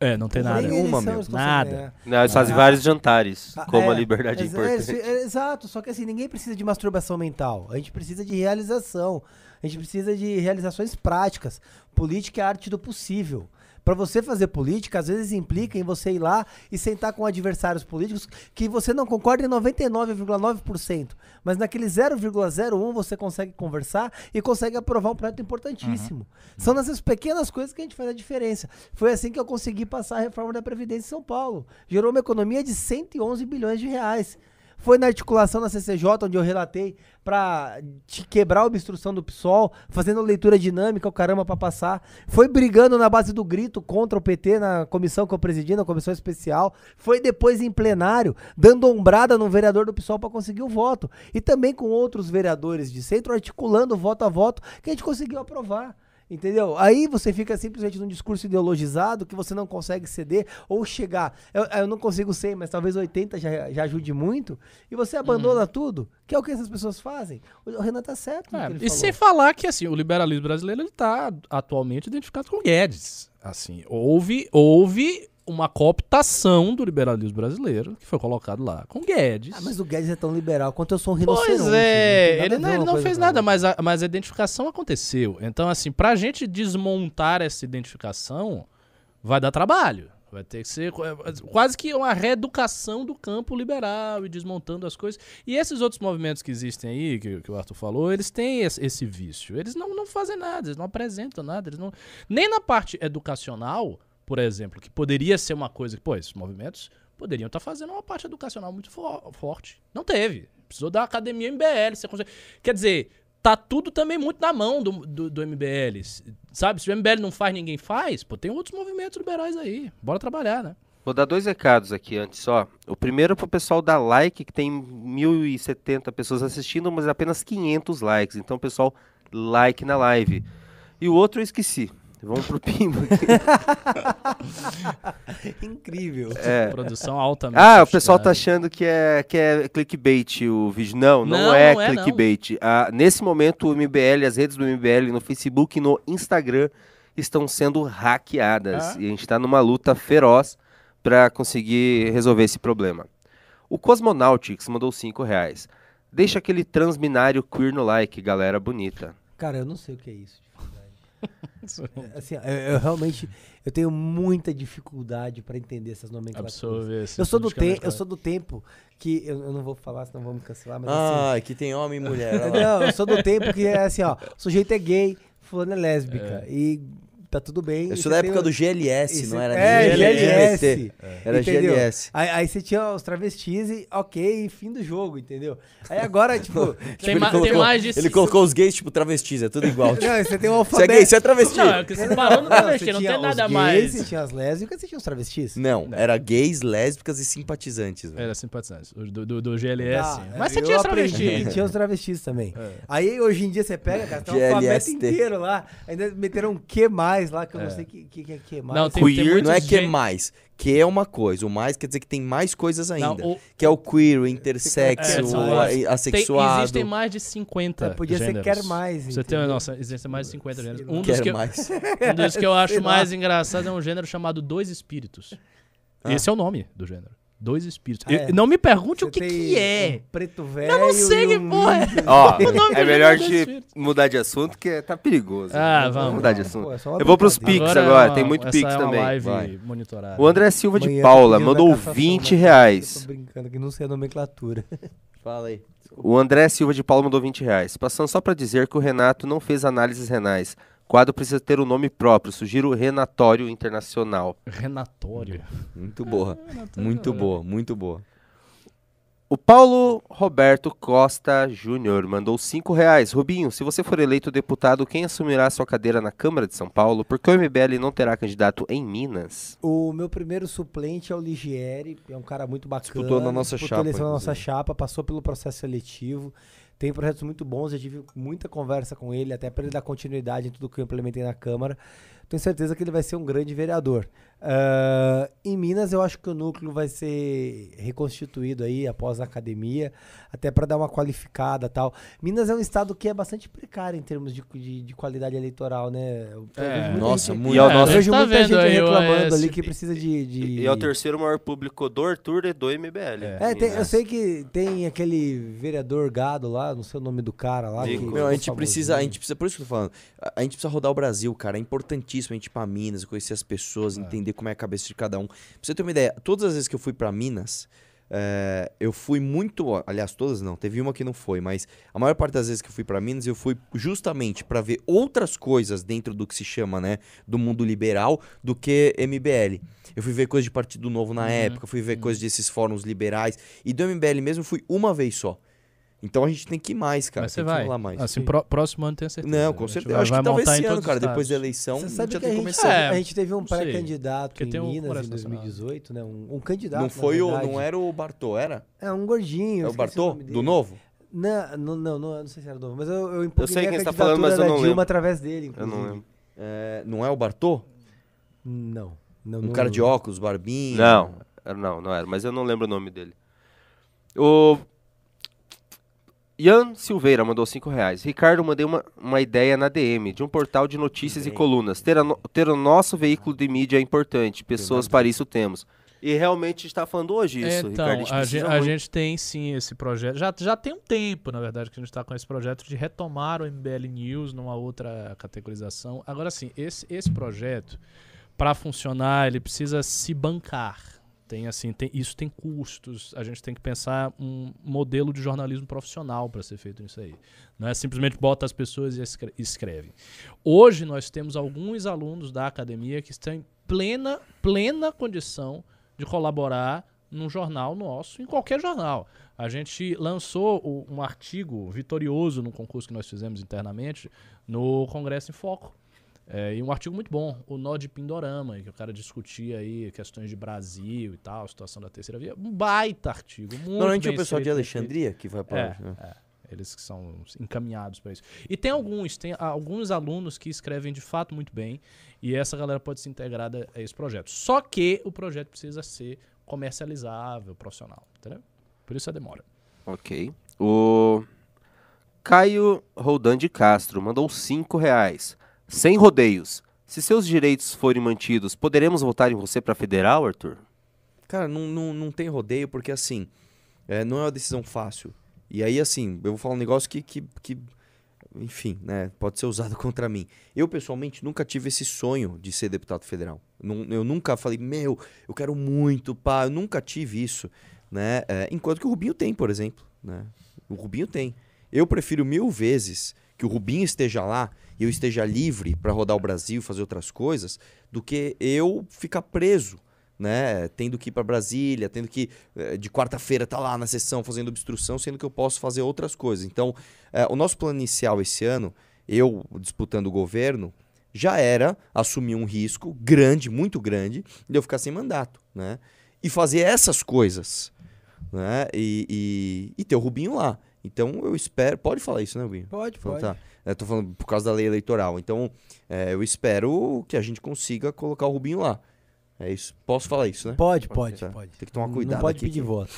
É, não tem nada. Nenhuma, meu. Nada. ganhar. Não, eles fazem vários jantares, Ah, como a é, liberdade é importante. é, é, exato, só que assim, ninguém precisa de masturbação mental. A gente precisa de realização. A gente precisa de realizações práticas. Política é a arte do possível. Pra você fazer política, às vezes implica em você ir lá e sentar com adversários políticos que você não concorda em 99,9%. Mas naquele 0,01 você consegue conversar e consegue aprovar um projeto importantíssimo. São nessas pequenas coisas que a gente faz a diferença. Foi assim que eu consegui passar a reforma da Previdência em São Paulo. Gerou uma economia de 111 bilhões de reais. Foi na articulação na CCJ, onde eu relatei pra te quebrar a obstrução do PSOL, fazendo leitura dinâmica, o caramba, pra passar. Foi brigando na base do grito contra o PT na comissão que eu presidi, na comissão especial. Foi depois em plenário, dando ombrada no vereador do PSOL pra conseguir o voto. E também com outros vereadores de centro, articulando voto a voto, que a gente conseguiu aprovar. Entendeu? Aí você fica simplesmente num discurso ideologizado que você não consegue ceder ou chegar. Eu, eu não consigo ser, mas talvez 80 já, já ajude muito. E você abandona tudo, que é o que essas pessoas fazem. O, Renan tá certo. É, e falou. sem falar que assim, o liberalismo brasileiro ele tá atualmente identificado com Guedes. Assim, houve, houve uma cooptação do liberalismo brasileiro que foi colocado lá com Guedes. Ah, mas o Guedes é tão liberal quanto eu sou um rinoceronte. Pois é, ele não, ele não fez nada, mas a, mas a identificação aconteceu. Então, assim, pra gente desmontar essa identificação, vai dar trabalho. Vai ter que ser quase que uma reeducação do campo liberal e desmontando as coisas. E esses outros movimentos que existem aí, que, que o Arthur falou, eles têm esse, esse vício. Eles não, não fazem nada, eles não apresentam nada. Eles não... Nem na parte educacional, por exemplo, que poderia ser uma coisa que, pô, esses movimentos poderiam estar fazendo uma parte educacional muito fo- forte. Não teve. Precisou da academia MBL. Você consegue... Quer dizer, tá tudo também muito na mão do, do, do MBL. Sabe? Se o MBL não faz, ninguém faz. Pô, tem outros movimentos liberais aí. Bora trabalhar, né? Vou dar dois recados aqui antes só. O primeiro é pro pessoal dar like, que tem 1.070 pessoas assistindo, mas apenas 500 likes. Então, pessoal, like na live. E o outro eu esqueci. Vamos pro Pimba. *laughs* *laughs* Incrível. É. Produção altamente. Ah, o pessoal tá sofisticada. achando que é, que é clickbait o vídeo. Não, não, Não, é não é, não. clickbait. Ah, nesse momento, o MBL, as redes do MBL no Facebook e no Instagram estão sendo hackeadas. Ah. E a gente tá numa luta feroz para conseguir resolver esse problema. O Cosmonautics mandou 5 reais. Deixa aquele transminário queer no like, galera bonita. Cara, eu não sei o que é isso. É, Assim, eu, eu realmente eu tenho muita dificuldade pra entender essas nomenclaturas. Absorver esse Eu sou do tempo, eu sou do tempo que eu, eu não vou falar, senão vamos cancelar, mas assim, Ah, que tem homem e mulher. *laughs* Não, eu sou do tempo que é assim, ó, o sujeito é gay, fulano é lésbica. E tá tudo bem. E da tem época o- do GLS, e não era É, nem GLS. LGBT. Era entendeu? GLS. Aí, aí você tinha os travestis e ok, fim do jogo, entendeu? Aí agora, *laughs* tipo. Tem, Ele ma- tem colocou- mais de Ele cinco- colocou os gays, tipo, travestis, é tudo igual. *laughs* Tipo, Não, você tem um você é alfabeto. gay, você é travesti. Não, é que você parou no travesti, não tinha tem nada os mais. gays, Você tinha as lésbicas, você tinha os travestis. Não, era gays, lésbicas e simpatizantes. velho. Era simpatizante. o Do, do, do GLS. Tá, Mas você tinha aprendi travesti. que *laughs* Tinha os travestis também. É. Aí hoje em dia você pega, cara, tem um alfabeto inteiro lá. Ainda meteram um Q mais lá, que eu não sei o que, que, que é Q mais. Não, tem, Queer tem muitos não é que é mais. Que é uma coisa. O mais quer dizer que tem mais coisas ainda. Não, o- Que é o queer, o intersexo, É, o. Tem- existem mais de 50 É, podia ser gêneros. quer mais, Você tem, nossa, existem mais de 50 Sei gêneros. Um dos, Quer que eu, mais. *laughs* um dos que eu *laughs* acho mais engraçado é um gênero chamado Dois Espíritos. Esse é o nome do gênero. Dois Espíritos. É. Eu- não me pergunte Você o que, tem que é. Um preto velho. Eu não sei que um porra é. *laughs* Ó, *laughs* do é melhor é de mudar de assunto, que tá perigoso. Ah, vamos. mudar de assunto. pô, é Eu vou pros. Pix é agora, uma- tem muito Pix é também. live Vai. monitorada. O André Silva de Amanhã Paula mandou dar cassação, 20 mas reais. Tô brincando que não sei a nomenclatura. *laughs* Fala aí. O André Silva de Paula mandou 20 reais. Passando só pra dizer que o Renato não fez análises renais. O quadro precisa ter um nome próprio. Sugiro o Renatório Internacional. Renatório. Muito boa. Renatório, Muito olha. boa, muito boa. O Paulo Roberto Costa Júnior mandou 5 reais. Rubinho, se você for eleito deputado, quem assumirá sua cadeira na Câmara de São Paulo? Porque o MBL não terá candidato em Minas. O meu primeiro suplente é o Ligieri, é um cara muito bacana. Disputou na nossa disputou chapa, eleição na nossa chapa, passou pelo processo seletivo. Tem projetos muito bons, eu tive muita conversa com ele, até para ele dar continuidade em tudo que eu implementei na Câmara. tenho certeza que ele vai ser um grande vereador. Ah, em Minas, eu acho que o núcleo vai ser reconstituído aí após a academia, até para dar uma qualificada tal. Minas é um estado que é bastante precário em termos de, de, de qualidade eleitoral, né? É, nossa, gente- muito. E é É, nosso- a eu vejo tá muita gente reclamando ali que precisa de. de... E é o terceiro maior público do Arthur e do MBL. É, tem- eu sei que tem aquele vereador gado lá, não sei o nome do cara lá. Que Meu, a ficou gente precisa, a famosinho. gente precisa, por isso que eu tô falando, a, a gente precisa rodar o Brasil, cara. É importantíssimo a gente ir pra Minas, conhecer as pessoas, entender como é a cabeça de cada um. Pra você ter uma ideia, todas as vezes que eu fui pra Minas, é, eu fui muito. Aliás, todas não, teve uma que não foi, mas a maior parte das vezes que eu fui pra Minas, eu fui justamente pra ver outras coisas dentro do que se chama, né, do mundo liberal, do que MBL. Eu fui ver coisa de Partido Novo na época, fui ver coisas desses fóruns liberais. E do MBL mesmo eu fui uma vez só. Então a gente tem que ir mais, cara. Mas você tem que vai. lá mais. Assim, pró- próximo ano tenho certeza. Não, A com certeza. vai- Eu acho que talvez esse ano, todos cara, depois da eleição, Você a sabe gente já que a tem que gente, começar. É, a gente teve um pré-candidato em tem o Minas em Congresso Nacional. 2018, né? Um, um candidato. Não foi o, não era o Bartô, era? É um gordinho. É o Bartô? Do novo? Não, não, não, não, eu não sei se era novo, mas eu, eu impugnei sei quem a tá falando, candidatura mas eu da não Dilma lembro. através dele, Eu inclusive. não lembro. É, não é o Bartô? Não. não Um não- cara de óculos, barbinho. Não, era- não, não era, mas eu não lembro o nome dele. O Ian Silveira mandou 5 reais. Ricardo, mandei uma, uma ideia na DM de um portal de notícias e colunas. Ter, a no- ter o nosso veículo de mídia é importante. Pessoas para isso temos. E realmente está falando hoje isso, então, Ricardo. a, precisa gente, a gente tem sim esse projeto. Já, já tem um tempo, na verdade, que a gente está com esse projeto de retomar o MBL News numa outra categorização. Agora sim, esse, esse projeto, para funcionar, ele precisa se bancar. Tem assim, tem, isso tem custos. A gente tem que pensar um modelo de jornalismo profissional para ser feito isso aí. Não é simplesmente bota as pessoas e escre- escreve. Hoje nós temos alguns alunos da academia que estão em plena, plena condição de colaborar num jornal nosso, em qualquer jornal. A gente lançou um artigo vitorioso no concurso que nós fizemos internamente no Congresso em Foco. É, e um artigo muito bom, o Nó de Pindorama, que o cara discutia aí questões de Brasil e tal, situação da terceira via. Um baita artigo. Muito Normalmente é bem o pessoal de. Alexandria que vai pra É, lá. né? é. Eles que são encaminhados para isso. E tem alguns, tem alguns alunos que escrevem de fato muito bem e essa galera pode se integrar a a esse projeto. Só que o projeto precisa ser comercializável, profissional, entendeu? Por isso a demora. Ok. O Caio Roldan de Castro mandou 5 reais. Sem rodeios. Se seus direitos forem mantidos, poderemos votar em você para federal, Arthur? Cara, não, não, não tem rodeio porque assim, é, não é uma decisão fácil. E aí, assim, eu vou falar um negócio que, que, que, enfim, né, pode ser usado *laughs* contra mim. Eu, pessoalmente, nunca tive esse sonho de ser deputado federal. Eu nunca falei, meu, eu quero muito, pá. Eu nunca tive isso, né? É, enquanto que o Rubinho tem, por exemplo, né? O Rubinho tem. Eu prefiro mil vezes que o Rubinho esteja lá e eu esteja livre para rodar o Brasil, fazer outras coisas, do que eu ficar preso né, tendo que ir para Brasília, tendo que eh, de quarta-feira estar lá na sessão fazendo obstrução, sendo que eu posso fazer outras coisas. Então, eh, o nosso plano inicial esse ano, eu disputando o governo, já era assumir um risco grande, muito grande, de eu ficar sem mandato, né? E fazer essas coisas, né? E, e, e ter o Rubinho lá. Então, eu espero... Pode falar isso, né, Rubinho? Pode, Então, pode. tá. Eu tô falando por causa da lei eleitoral. Então, é, eu espero que a gente consiga colocar o Rubinho lá. É isso. Posso falar isso, né? Pode, pode, Tá. pode. Tem que tomar cuidado Não pode aqui pedir que- voto.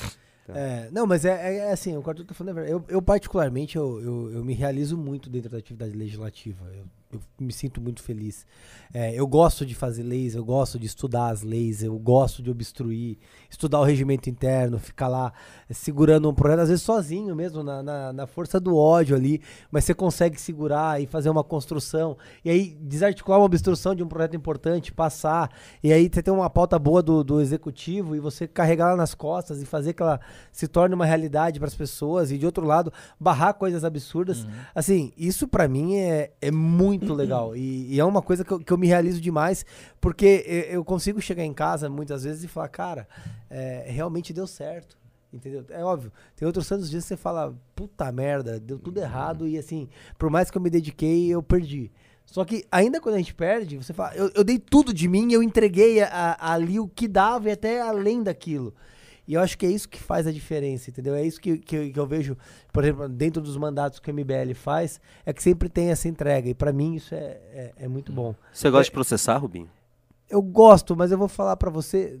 Tá. É, não, mas é, é- é assim, o que eu tô falando é verdade. Eu, eu particularmente, eu, eu, eu me realizo muito dentro da atividade legislativa. Eu, eu me sinto muito feliz. É, eu gosto de fazer leis, eu gosto de estudar as leis, eu gosto de obstruir, estudar o regimento interno, ficar lá segurando um projeto, às vezes sozinho mesmo, na, na, na força do ódio ali, mas você consegue segurar e fazer uma construção, e aí desarticular uma obstrução de um projeto importante, passar, e aí você tem uma pauta boa do, do executivo e você carregar ela nas costas e fazer que ela se torne uma realidade para as pessoas, e de outro lado, barrar coisas absurdas. Assim, isso para mim é, é muito legal, e, e é uma coisa que eu, que eu me realizo demais, porque eu, eu consigo chegar em casa muitas vezes e falar, cara, é, realmente deu certo. Entendeu? É óbvio. Tem outros tantos dias que você fala, puta merda, deu tudo errado e assim, por mais que eu me dediquei, eu perdi. Só que ainda quando a gente perde, você fala, eu, eu dei tudo de mim, eu entreguei a- a- ali o que dava e até além daquilo. E eu acho que é isso que faz a diferença, entendeu? É isso que, que, eu- que eu vejo, por exemplo, dentro dos mandatos que o MBL faz, é que sempre tem essa entrega. E pra mim isso é, é, é muito bom. Você gosta de processar, Rubinho? Eu gosto, mas eu vou falar pra você,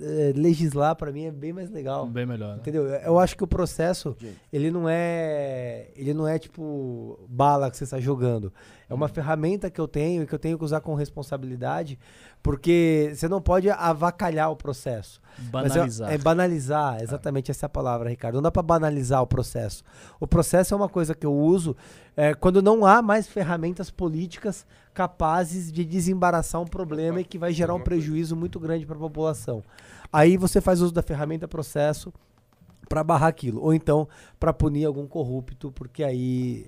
eh, legislar pra mim é bem mais legal. Bem melhor, né? Entendeu? Eu acho que o processo, ele não é. Ele não é tipo bala que você está jogando. É uma ferramenta que eu tenho e que eu tenho que usar com responsabilidade, porque você não pode avacalhar o processo. Mas é- Banalizar. É, banalizar, exatamente essa é a palavra, Ricardo. Não dá pra banalizar o processo. O processo é uma coisa que eu uso é, quando não há mais ferramentas políticas capazes de desembaraçar um problema e que vai gerar um prejuízo muito grande para a população. Aí você faz uso da ferramenta processo para barrar aquilo, ou então para punir algum corrupto, porque aí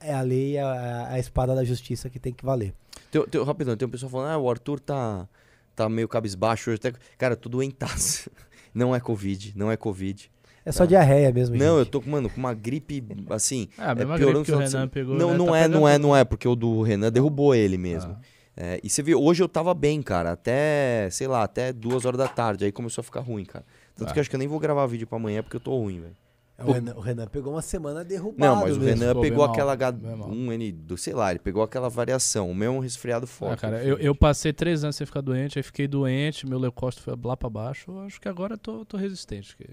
é a lei, a, a espada da justiça que tem que valer. Tem, tem, rapidão, tem um pessoal falando, ah, o Arthur tá, tá meio cabisbaixo hoje. Até... Cara, eu tô doentaço. *laughs* Não é Covid, não é Covid. É só diarreia mesmo, Não, eu gente. tô, mano, com uma gripe, assim... É, a mesma piorando gripe que o Renan semana. pegou. Não, né? não Tá é, pegando não é, não é, porque o do Renan derrubou ele mesmo. Ah. É, e você viu, hoje eu tava bem, cara, até, sei lá, até duas horas da tarde, aí começou a ficar ruim, cara. Tanto Ah. que eu acho que eu nem vou gravar vídeo pra amanhã porque eu tô ruim, velho. O Renan, o Renan pegou uma semana derrubado Não, mas o mesmo. Renan Pô, pegou aquela bem mal. H1N2, sei lá, ele pegou aquela variação. O meu é um resfriado Ah, forte. cara, eu, eu passei três anos sem ficar doente, aí fiquei doente, meu leucócito foi lá pra baixo. Eu acho que agora eu tô, tô resistente. que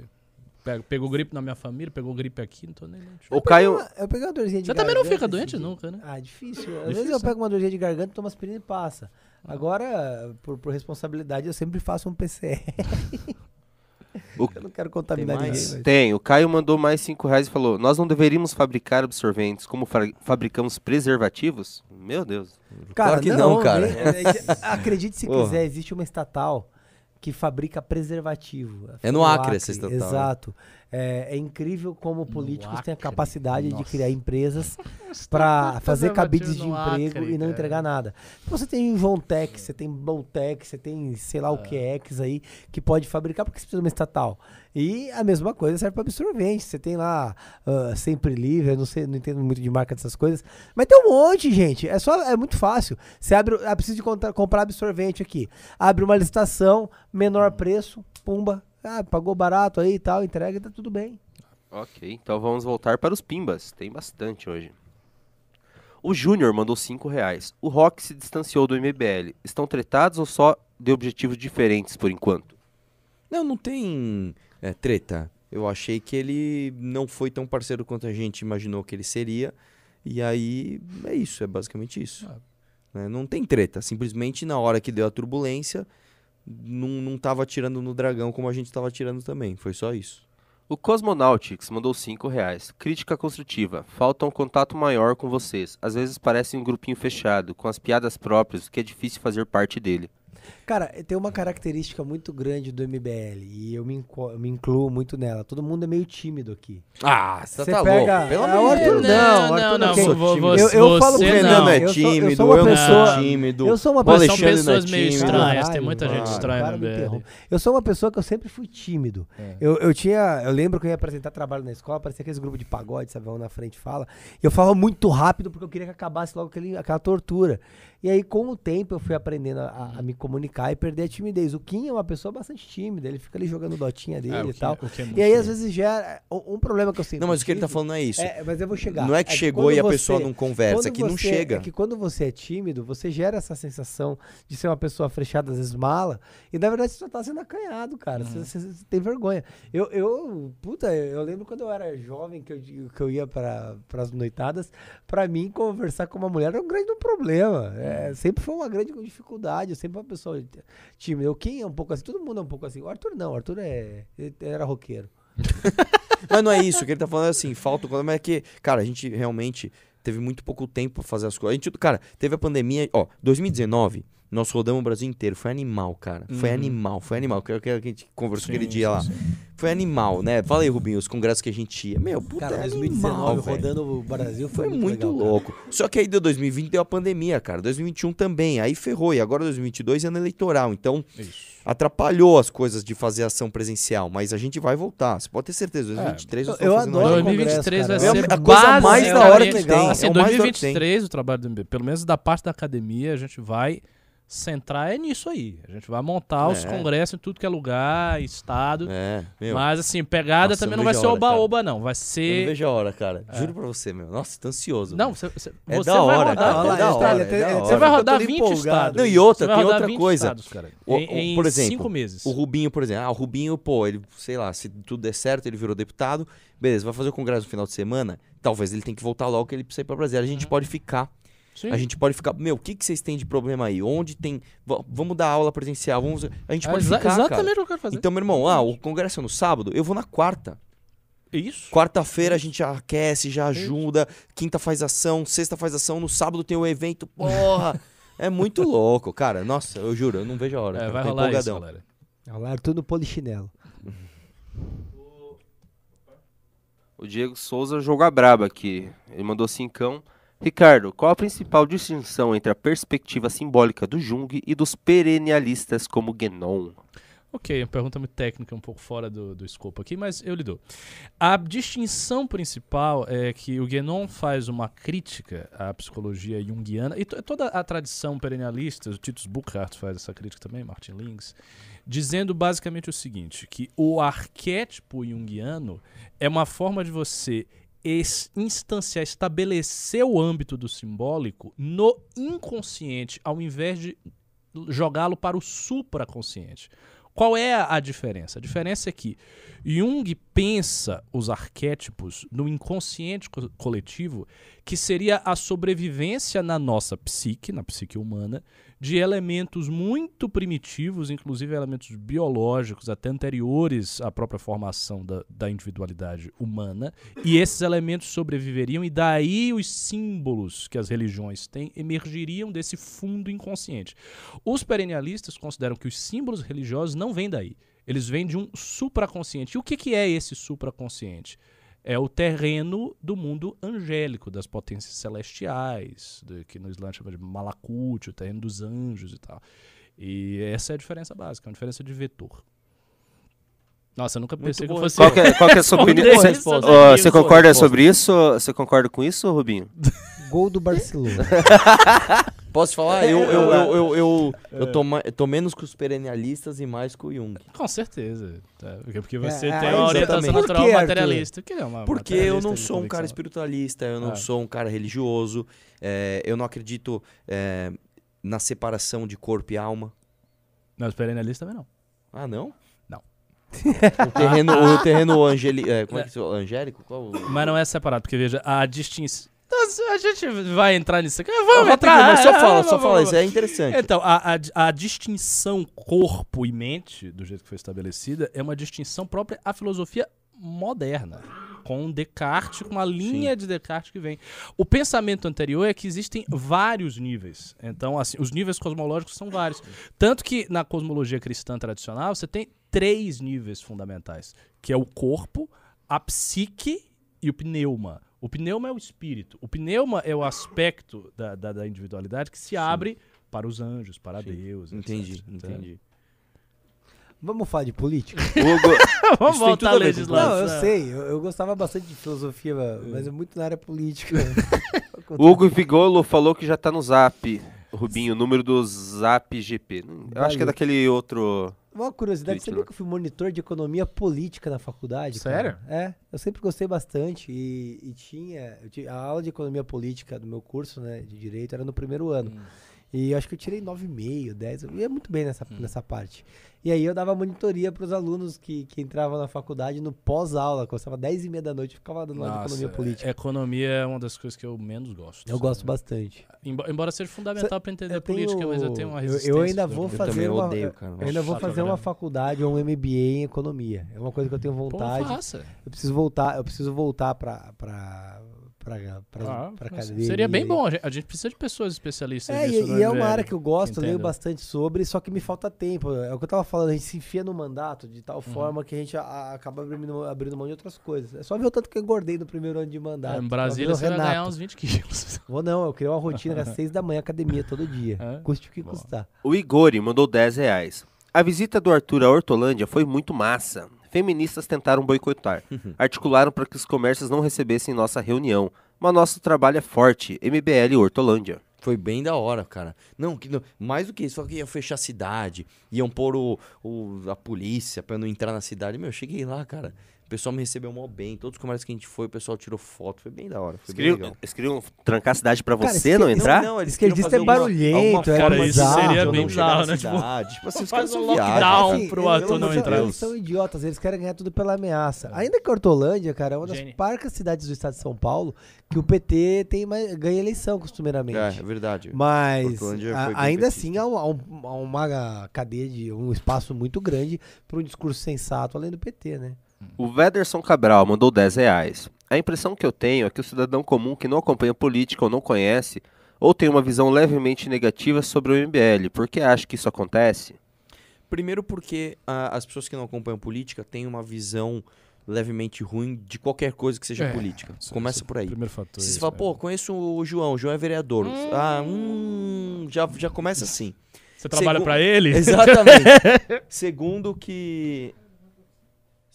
pego- pegou gripe na minha família, pegou gripe aqui, não tô nem. O Caio, Eu peguei uma dorzinha de Você também não garganta fica doente dia. nunca, né? Ah, difícil. Às Difícil, vezes eu é. pego uma dorzinha de garganta, tomo aspirina e passa. Agora, por, por responsabilidade, eu sempre faço um PCR. *laughs* O- eu não quero contaminar Tem ninguém. mais? mas- tem, o Caio mandou mais 5 reais e falou: Nós não deveríamos fabricar absorventes como fa- fabricamos preservativos? Meu Deus. Cara, que não, cara. nem- é- é- acredite se quiser, existe uma estatal que fabrica preservativo. É no Acre essa estatal, né? É, é incrível como políticos têm a capacidade de nossa. criar empresas *laughs* para fazer cabides de emprego Acre, e não entregar nada. Você tem João Tech, você tem Boltec, você tem sei lá o que X aí que pode fabricar porque você precisa de uma estatal. E a mesma coisa serve para absorvente. Você tem lá ah, sempre livre, não sei, não entendo muito de marca dessas coisas, mas tem um monte, gente. É só é muito fácil. Você abre, ah, preciso de comprar absorvente aqui. Abre uma licitação, menor preço, pumba. Ah, pagou barato aí e tal, entrega e tá tudo bem. Ok, então vamos voltar para os pimbas. Tem bastante hoje. O Júnior mandou 5 reais. O Rock se distanciou do MBL. Estão tretados ou só de objetivos diferentes por enquanto? Não, não tem é, treta. Eu achei que ele não foi tão parceiro quanto a gente imaginou que ele seria. E aí, é isso, é basicamente isso. Né, Não tem treta. Simplesmente na hora que deu a turbulência, não, não tava atirando no dragão como a gente tava atirando também. Foi só isso. O Cosmonautics mandou 5 reais. Crítica construtiva. Falta um contato maior com vocês. Às vezes parece um grupinho fechado, com as piadas próprias, que é difícil fazer parte dele. Cara, tem uma característica muito grande do MBL e eu me, inco- eu me incluo muito nela. Todo mundo é meio tímido aqui. Ah, você tá pega- louco. Pelo É, amor de Deus. não, não, Arthur não, não, quem- vo- vo- Eu- você eu falo você pro O Renan, não. não é Eu sou- eu tímido, sou uma eu pessoa- não sou tímido. eu sou uma pessoa- São não é pessoas meio tímido. estranhas, tem muita gente estranha no MBL. Eu sou uma pessoa que eu sempre fui tímido. É. Eu, eu tinha. Eu lembro que eu ia apresentar trabalho na escola, parecia aqueles grupos de pagode, sabe? Um na frente fala. E eu falava muito rápido porque eu queria que acabasse logo aquele, aquela tortura. E aí, com o tempo, eu fui aprendendo a, a me comunicar e perder a timidez. O Kim é uma pessoa bastante tímida, ele fica ali jogando dotinha dele É, e que- tal. que é E aí, às vezes, gera. Um, um problema que eu sinto. Não, mas o que ele tá falando não é isso. É, mas eu vou chegar. Não é que chegou quando e a você- pessoa não conversa, quando que não você- chega. É que quando você é tímido, você gera essa sensação de ser uma pessoa fechada, às vezes mala, e na verdade você só tá sendo acanhado, cara. Uhum. Você, você- você tem vergonha. Eu, eu, puta, eu lembro quando eu era jovem, que eu, que eu ia para as noitadas, pra mim conversar com uma mulher era um grande problema. É, sempre foi uma grande dificuldade, eu sempre uma pessoa tímida. O Kim é um pouco assim, todo mundo é um pouco assim. O Arthur não, o Arthur é, era roqueiro. *laughs* Mas não é isso, que ele tá falando é assim, falta o mas é que, cara, a gente realmente teve muito pouco tempo pra fazer as coisas. A gente, cara, teve a pandemia, ó, 2019, nós rodamos o Brasil inteiro, foi animal, cara. Foi Uhum. animal, foi animal, que, que a gente conversou aquele Sim, dia sim, lá. sim. Foi animal, né? Fala aí, Rubinho, os congressos que a gente ia. Meu, puta, Cara, é 2019 animal, velho. rodando o Brasil foi, Foi muito, legal, cara. louco. Só que aí deu 2020 deu a pandemia, cara. 2021 também. Aí ferrou. E agora 2022 é ano eleitoral. Então Isso. atrapalhou as coisas de fazer ação presencial. Mas a gente vai voltar. Você pode ter certeza. 2023 nós eu fazendo adoro uma- 2023 vai congresso, ser cara. É a coisa mais da hora que tem, Assim, é o mais da hora que 2023, o trabalho do MBL, pelo menos da parte da academia, a gente vai centrar é nisso aí. A gente vai montar os É. congressos em tudo que é lugar, estado. É, meu. Mas assim, pegada Nossa, também não vai ser oba-oba, não. Vai Eu não ser. vejo a hora, cara. Juro pra você, meu. Nossa, tô ansioso. Não, meu. você, você, É você da vai hora, rodar. cara, é da hora, é da hora. Você vai rodar todo 20 empolgado. estados. Não, e outra, tem outra 20 coisa. estados, cara. O- em, o- em por exemplo, cinco meses. O Rubinho, por exemplo, ah, o Rubinho, pô, ele, sei lá, se tudo der certo, ele virou deputado, beleza, vai fazer o congresso no final de semana, talvez ele tenha que voltar logo que ele precisa ir pra Brasília. A gente pode ficar, Sim. a gente pode ficar, meu, o que, que vocês têm de problema aí? Onde tem, v- vamos dar aula presencial, vamos, a gente É pode exa- ficar, cara. exatamente o que eu quero fazer. Então, meu irmão, ah, o congresso é no sábado, eu vou na quarta. Isso. Quarta-feira a gente já aquece, já ajuda, quinta faz ação, sexta faz ação, no sábado tem o evento, porra. *laughs* É muito louco, cara. Nossa, eu juro, eu não vejo a hora. É, cara, vai rolar isso, empolgadão. galera. Olha lá, tudo polichinelo. O Diego Souza joga braba aqui. Ele mandou cincão. Ricardo, qual a principal distinção entre a perspectiva simbólica do Jung e dos perennialistas como Guénon? Ok, uma pergunta muito técnica, um pouco fora do, do escopo aqui, mas eu lhe dou. A distinção principal é que o Guénon faz uma crítica à psicologia junguiana, e to- toda a tradição perennialista, o Titus Burkhardt faz essa crítica também, Martin Lings, dizendo basicamente o seguinte, que o arquétipo junguiano é uma forma de você instanciar, estabelecer o âmbito do simbólico no inconsciente, ao invés de jogá-lo para o supraconsciente. Qual é a diferença? A diferença é que Jung pensa os arquétipos no inconsciente co- coletivo, que seria a sobrevivência na nossa psique, na psique humana, de elementos muito primitivos, inclusive elementos biológicos, até anteriores à própria formação da, da individualidade humana, e esses elementos sobreviveriam, e daí os símbolos que as religiões têm emergiriam desse fundo inconsciente. Os perennialistas consideram que os símbolos religiosos não vêm daí. Eles vêm de um supraconsciente. E o que, que é esse supraconsciente? É o terreno do mundo angélico, das potências celestiais, do- que no Islã chama de Malakut, o terreno dos anjos e tal. E essa é a diferença básica, é uma diferença de vetor. Nossa, eu nunca pensei que eu boa fosse. Qual que é, qual que é a sua *laughs* opinião? isso, Você, você concorda sobre isso? Você concorda com isso, Rubinho? Gol do Barcelona. *laughs* Posso falar? Eu, eu, eu, eu, eu, eu tô, ma- eu tô menos com os perennialistas e mais com o Jung. Com certeza. tá? Porque- Porque você É, tem é, uma orientação natural materialista. Que é uma Porque eu materialista não de sou um cara convicção. espiritualista, eu não Ah. sou um cara religioso, é, eu não acredito é, na separação de corpo e alma. Não, os perennialistas também não. Ah, não? Não. O terreno, o terreno *laughs* angeli, é, como é que se chama? angélico? Qual o- Mas não é separado, porque veja, a distinção. Então, a gente vai entrar nisso aqui. Vamos entrar. mas só é, fala, só fala, isso é interessante. Então, a, a, a distinção corpo e mente, do jeito que foi estabelecida, é uma distinção própria à filosofia moderna. Com Descartes, com uma linha de Descartes que vem. O pensamento anterior é que existem vários níveis. Então, assim, os níveis cosmológicos são vários. Tanto que na cosmologia cristã tradicional, você tem três níveis fundamentais, que é o corpo, a psique e o pneuma. O pneuma é o espírito. O pneuma é o aspecto da, da, da individualidade que se abre para os anjos, para Sim. Deus. etc. Entendi, Entende? entendi. Vamos falar de política? *laughs* Hugo, *laughs* Vamos voltar à legislação. Não, eu sei. Eu, eu gostava bastante de filosofia, mas é muito na área política. *laughs* o Hugo Vigolo falou que já tá no Zap. Rubinho, o número do Zap GP. Eu acho que é daquele outro. Uma curiosidade, Tweet, sabia né? que eu fui monitor de economia política na faculdade? cara? Sério? É, eu sempre gostei bastante e, e tinha, eu ti- a aula de economia política do meu curso, né, de direito, era no primeiro ano. Hum. E eu acho que eu tirei 9,5, 10, eu ia muito bem nessa, nessa parte. E aí eu dava monitoria para os alunos que, que entravam na faculdade no pós-aula, custava 10 e meia da noite, eu ficava dando aula de economia política. Economia é uma das coisas que eu menos gosto. Eu gosto bastante. Embo- Embora seja fundamental para entender Eu a política, tenho- mas eu tenho uma eu- eu resistência. ainda vou. Eu fazer também uma- odeio, cara. Eu ainda vou fazer uma faculdade ou um MBA em economia. É uma coisa que eu tenho Pô, vontade. faça. Eu preciso voltar, eu preciso voltar pra, pra, Ah, academia. seria bem bom. A gente, a gente precisa de pessoas especialistas É, nisso e, no e é uma área que eu gosto, eu leio bastante sobre, só que me falta tempo. É o que eu tava falando, a gente se enfia no mandato de Uhum. tal forma que a gente a- a- acaba abrindo, abrindo mão de outras coisas. É só ver o tanto que eu engordei no primeiro ano de mandato. É, em Brasília você vai ganhar uns 20 quilos. *laughs* Vou não, eu criei uma rotina às *laughs* seis da manhã, academia todo dia. É? Custe o que Bom. custar. O Igori mandou 10 reais. A visita do Arthur à Hortolândia foi muito massa. Feministas tentaram boicotar. Articularam para que os comércios não recebessem nossa reunião. Mas nosso trabalho é forte. MBL Hortolândia. Foi bem da hora, cara. Não, que, não- mais do que isso, só que ia fechar a cidade, iam pôr o, o- a polícia eu não entrar na cidade. Meu, eu cheguei lá, cara. O pessoal me recebeu mó bem. Todos os comércios que a gente foi, o pessoal tirou foto. Foi bem da hora. Foi Eles bem queriam, legal. eles queriam trancar a cidade pra Cara, você não entrar? Não, não, eles queriam é fazer uma- barulhento, alguma é Cara, forma isso seria bem bizarro, na né? Tipo, cidade. Tipo assim, os *laughs* faz caras um são lockdown. Não, pro ator não entrar. Eles são idiotas, eles querem ganhar tudo pela ameaça. Ainda que Hortolândia, cara, é uma das parcas cidades do estado de São Paulo que o PT tem mais, ganha eleição costumeiramente. É, é verdade. Mas a- ainda assim há, um- há um- há uma cadeia de um espaço muito grande para um discurso sensato além do PT, né? O Vederson Cabral mandou 10 reais. A impressão que eu tenho é que o cidadão comum que não acompanha política ou não conhece, ou tem uma visão levemente negativa sobre o MBL. Por que acha que isso acontece? Primeiro porque ah, as pessoas que não acompanham política têm uma visão levemente ruim de qualquer coisa que seja É, política. Isso- Começa isso é por aí. Primeiro fator. Se você fala, mesmo. pô, conheço o João, o João é vereador. Ah, hum, já, já começa assim. Você trabalha Segu- pra ele? *laughs* Exatamente. *laughs* Segundo que.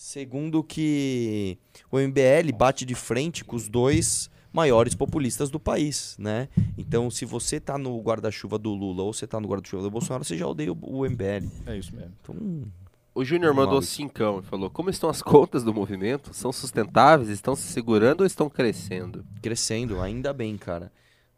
Segundo que o MBL bate de frente com os dois maiores populistas do país, né? Então, se você tá no guarda-chuva do Lula ou você tá no guarda-chuva do Bolsonaro, você já odeia o, MBL. É isso mesmo. Então, O Júnior mandou cincão e falou: Como estão as contas do movimento? São sustentáveis? Estão se segurando ou estão crescendo? crescendo, ainda bem, cara.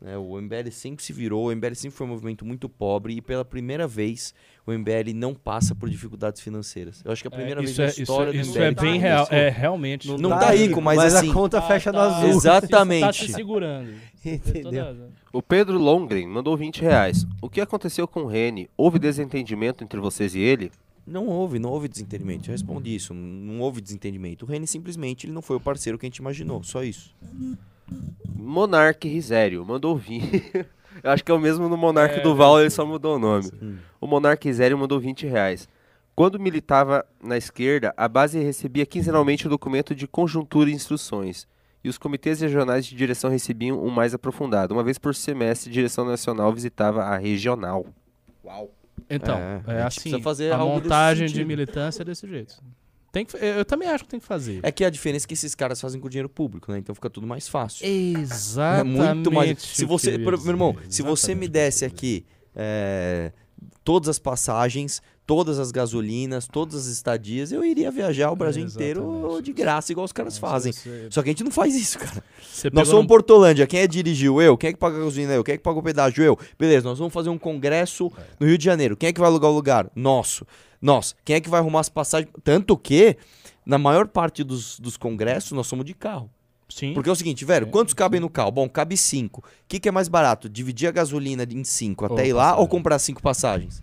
Né, o MBL sempre se virou, o MBL sempre foi um movimento muito pobre e pela primeira vez o MBL não passa por dificuldades financeiras. Eu acho que é a primeira É, vez isso na é, isso história é, do isso MBL. é bem real. É realmente. Não tá rico, mas mas assim- a conta Tá- fecha no tá- azul. Exatamente. Tá se segurando. *laughs* Entendeu? O Pedro Longren mandou 20 reais. O que aconteceu com o Rene? Houve desentendimento entre vocês e ele? Não houve, não houve desentendimento. Eu respondi isso, não houve desentendimento. O Reni simplesmente ele não foi o parceiro que a gente imaginou, só isso. Monark Risério mandou 20. *laughs* Eu acho que é o mesmo no Monark É, do Val, ele só mudou o nome. Hum. O Monark Risério mandou 20 reais. Quando militava na esquerda, a base recebia quinzenalmente o documento de conjuntura e instruções. E os comitês regionais de direção recebiam um mais aprofundado. Uma vez por semestre, a direção nacional visitava a regional. Uau! Então, É, é, a assim, precisa fazer a algo desse montagem de militância é desse jeito. Tem que, eu também acho que tem que fazer. É que a diferença é que esses caras fazem com dinheiro público, né? Então fica tudo mais fácil. Exatamente. É muito mais. Se você, meu irmão, se você me desse aqui é, todas as passagens, todas as gasolinas, todas as estadias, eu iria viajar o Brasil inteiro Exatamente. de graça, igual os caras dizer. fazem. Você, Só que a gente não faz isso, cara. você Nós somos num- Portolândia. Quem é dirigiu? Eu. Quem é que paga a gasolina? Eu. Quem é que paga o pedágio? Eu. Beleza, nós vamos fazer um congresso no Rio de Janeiro. Quem é que vai alugar o lugar? Nosso. Nós. Quem é que vai arrumar as passagens? Tanto que, na maior parte dos, dos congressos, nós somos de carro. Sim. Porque é o seguinte, velho, É, quantos cabem no carro? Bom, cabe cinco. O que, que é mais barato? Dividir a gasolina em cinco até Ou ir lá passagem. ou comprar cinco passagens?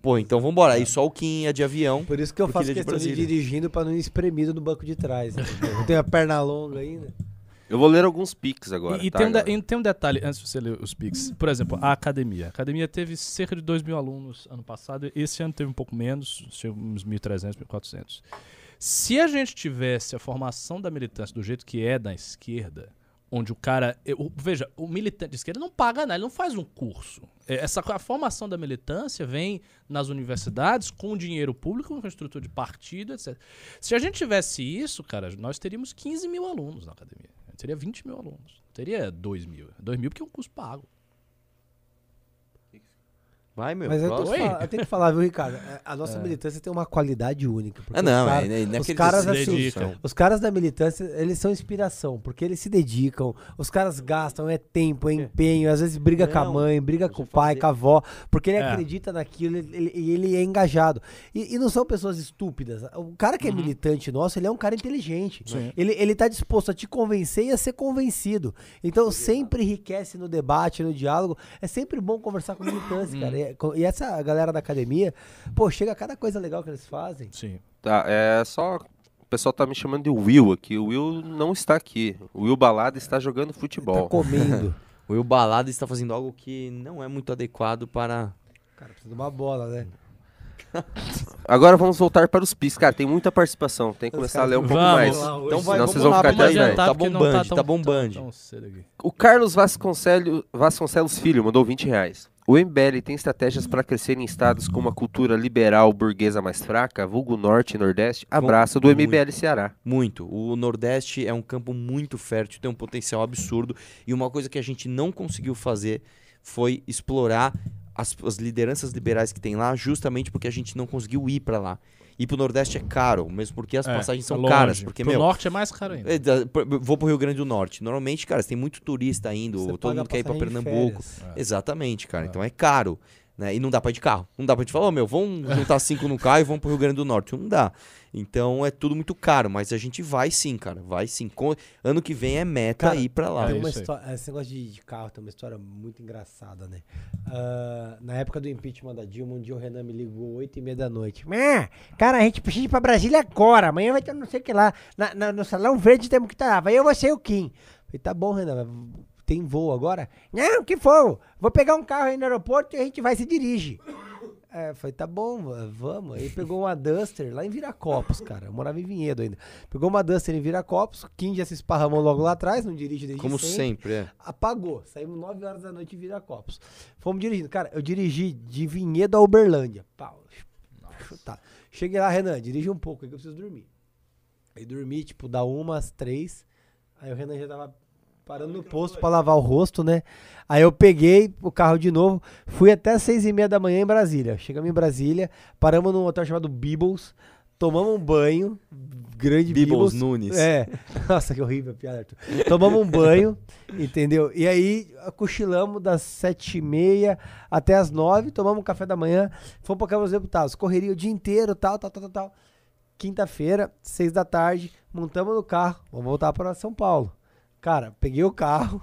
Pô, então vambora. Aí só o Kim ia de avião. Por isso que eu faço ele é de questão de, Brasília. dirigindo pra não ir espremido no banco de trás. *laughs* entendeu? Eu tenho a perna longa ainda. Eu vou ler alguns pics agora. E, e tá, tem, um de- galera? e tem um detalhe, antes de você ler os Pix. Por exemplo, a academia. A academia teve cerca de 2 mil alunos ano passado. Esse ano teve um pouco menos, chegou uns 1.300, 1.400. Se a gente tivesse a formação da militância do jeito que é da esquerda, onde o cara. eu- veja, o militante de esquerda não paga nada, ele não faz um curso. É, Essa, a formação da militância vem nas universidades com dinheiro público, com estrutura de partido, etc. Se a gente tivesse isso, cara, nós teríamos 15 mil alunos na academia. Teria 20 mil alunos. Teria 2 mil. 2 mil porque é um curso pago. Vai, meu. Mas eu, tô eu tenho que falar, viu, Ricardo? *laughs* É, A nossa militância tem uma qualidade única. Ah, não, os cara- é, é, não é os caras, assim, dedicam. Os caras da militância, eles são inspiração, porque eles se dedicam, os caras gastam, é tempo, é empenho, às vezes briga com a Não, mãe, briga com o pai, fazer- com a avó, porque ele É. acredita naquilo ele- ele- e ele, é engajado. E, e não são pessoas estúpidas. O cara que é militante nosso, ele é um cara inteligente. Sim. Ele, ele tá disposto a te convencer e a ser convencido. Então sempre enriquece no debate, no diálogo. É sempre bom conversar com militância, cara. E, e essa galera da academia, pô, chega a cada coisa legal que eles fazem. Sim. Tá, é só. O pessoal tá me chamando de Will aqui. O Will não está aqui. O Will Balada está jogando Tá futebol. comendo. *laughs* O Will Balada está fazendo algo que não é muito adequado para. Cara, precisa de uma bola, né? *laughs* Agora vamos voltar para os PIS. Cara, tem muita participação. Tem que começar a ler um pouco Vamos mais. lá. Então vai, Senão vocês vão lá, ficar até adiantar, velho. Tá bombando, tão- tá bombando. O Carlos Vasconcelos, Vasconcelos Filho mandou 20 reais. O MBL tem estratégias para crescer em estados com uma cultura liberal burguesa mais fraca, vulgo Norte e Nordeste? Abraço do muito. MBL Ceará. Muito. O Nordeste é um campo muito fértil, tem um potencial absurdo. E uma coisa que a gente não conseguiu fazer foi explorar as, as lideranças liberais que tem lá, justamente porque a gente não conseguiu ir pra lá. Ir pro Nordeste é caro, mesmo porque as É, passagens são é longe. caras. Porque, Pro meu, norte é mais caro ainda. é, vou pro Rio Grande do Norte. Normalmente, cara, você tem muito turista indo, Você todo mundo quer ir pra Pernambuco. férias. Exatamente, cara. Então é caro. Né? E não dá pra ir de carro. Não dá pra gente falar, ô meu, vamos juntar cinco no carro e vamos pro Rio Grande do Norte. Não dá. Então é tudo muito caro, mas a gente vai sim, cara. Vai sim. Com- Ano que vem é meta Cara, ir pra lá. Tem É uma história, esse negócio de, de carro tem uma história muito engraçada, né? Ah, na época do impeachment da Dilma, um dia o Renan me ligou 8 e meia da noite. "Mé, cara, a gente precisa ir pra Brasília agora. Amanhã vai ter não sei o que lá. Na- na- no Salão Verde temos que estar lá. Vai eu, você e o Kim. Falei, tá bom, Renan. Tem voo agora? Não, que voo. Vou pegar um carro aí no aeroporto e a gente vai se dirige. É, falei, tá bom, va- vamos. Aí pegou uma Duster lá em Viracopos, cara. Eu morava em Vinhedo ainda. Pegou uma Duster em Viracopos, o Kim já se esparramou logo lá atrás, não dirige desde Como sempre. sempre, é. Apagou. Saímos 9 horas da noite em Viracopos. Fomos dirigindo. Cara, eu dirigi de Vinhedo a Uberlândia. Pau. Chutar. Cheguei lá, Renan, dirige um pouco, aí que eu preciso dormir. Aí dormi, tipo, da uma às três. Aí o Renan já tava parando no posto pra lavar o rosto, né? Aí eu peguei o carro de novo, fui até seis e meia da manhã em Brasília. Chegamos em Brasília, paramos num hotel chamado Beebles, tomamos um banho, grande Bibbles. Nunes. É. *laughs* Nossa, que horrível a piada, Arthur. Tomamos um banho, entendeu? E aí cochilamos das sete e meia até as nove, tomamos um café da manhã, fomos pra Câmara dos Deputados. Correria o dia inteiro, tal, tal, tal, tal, tal. Quinta-feira, seis da tarde, montamos no carro, vamos voltar para São Paulo. Cara, peguei o carro,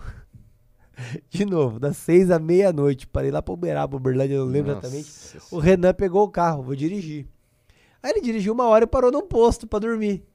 *laughs* de novo, das seis à meia-noite, parei lá pra Uberaba, Uberlândia, eu não lembro Nossa exatamente. O Renan pegou o carro, vou dirigir. Aí ele dirigiu uma hora e parou num posto pra dormir.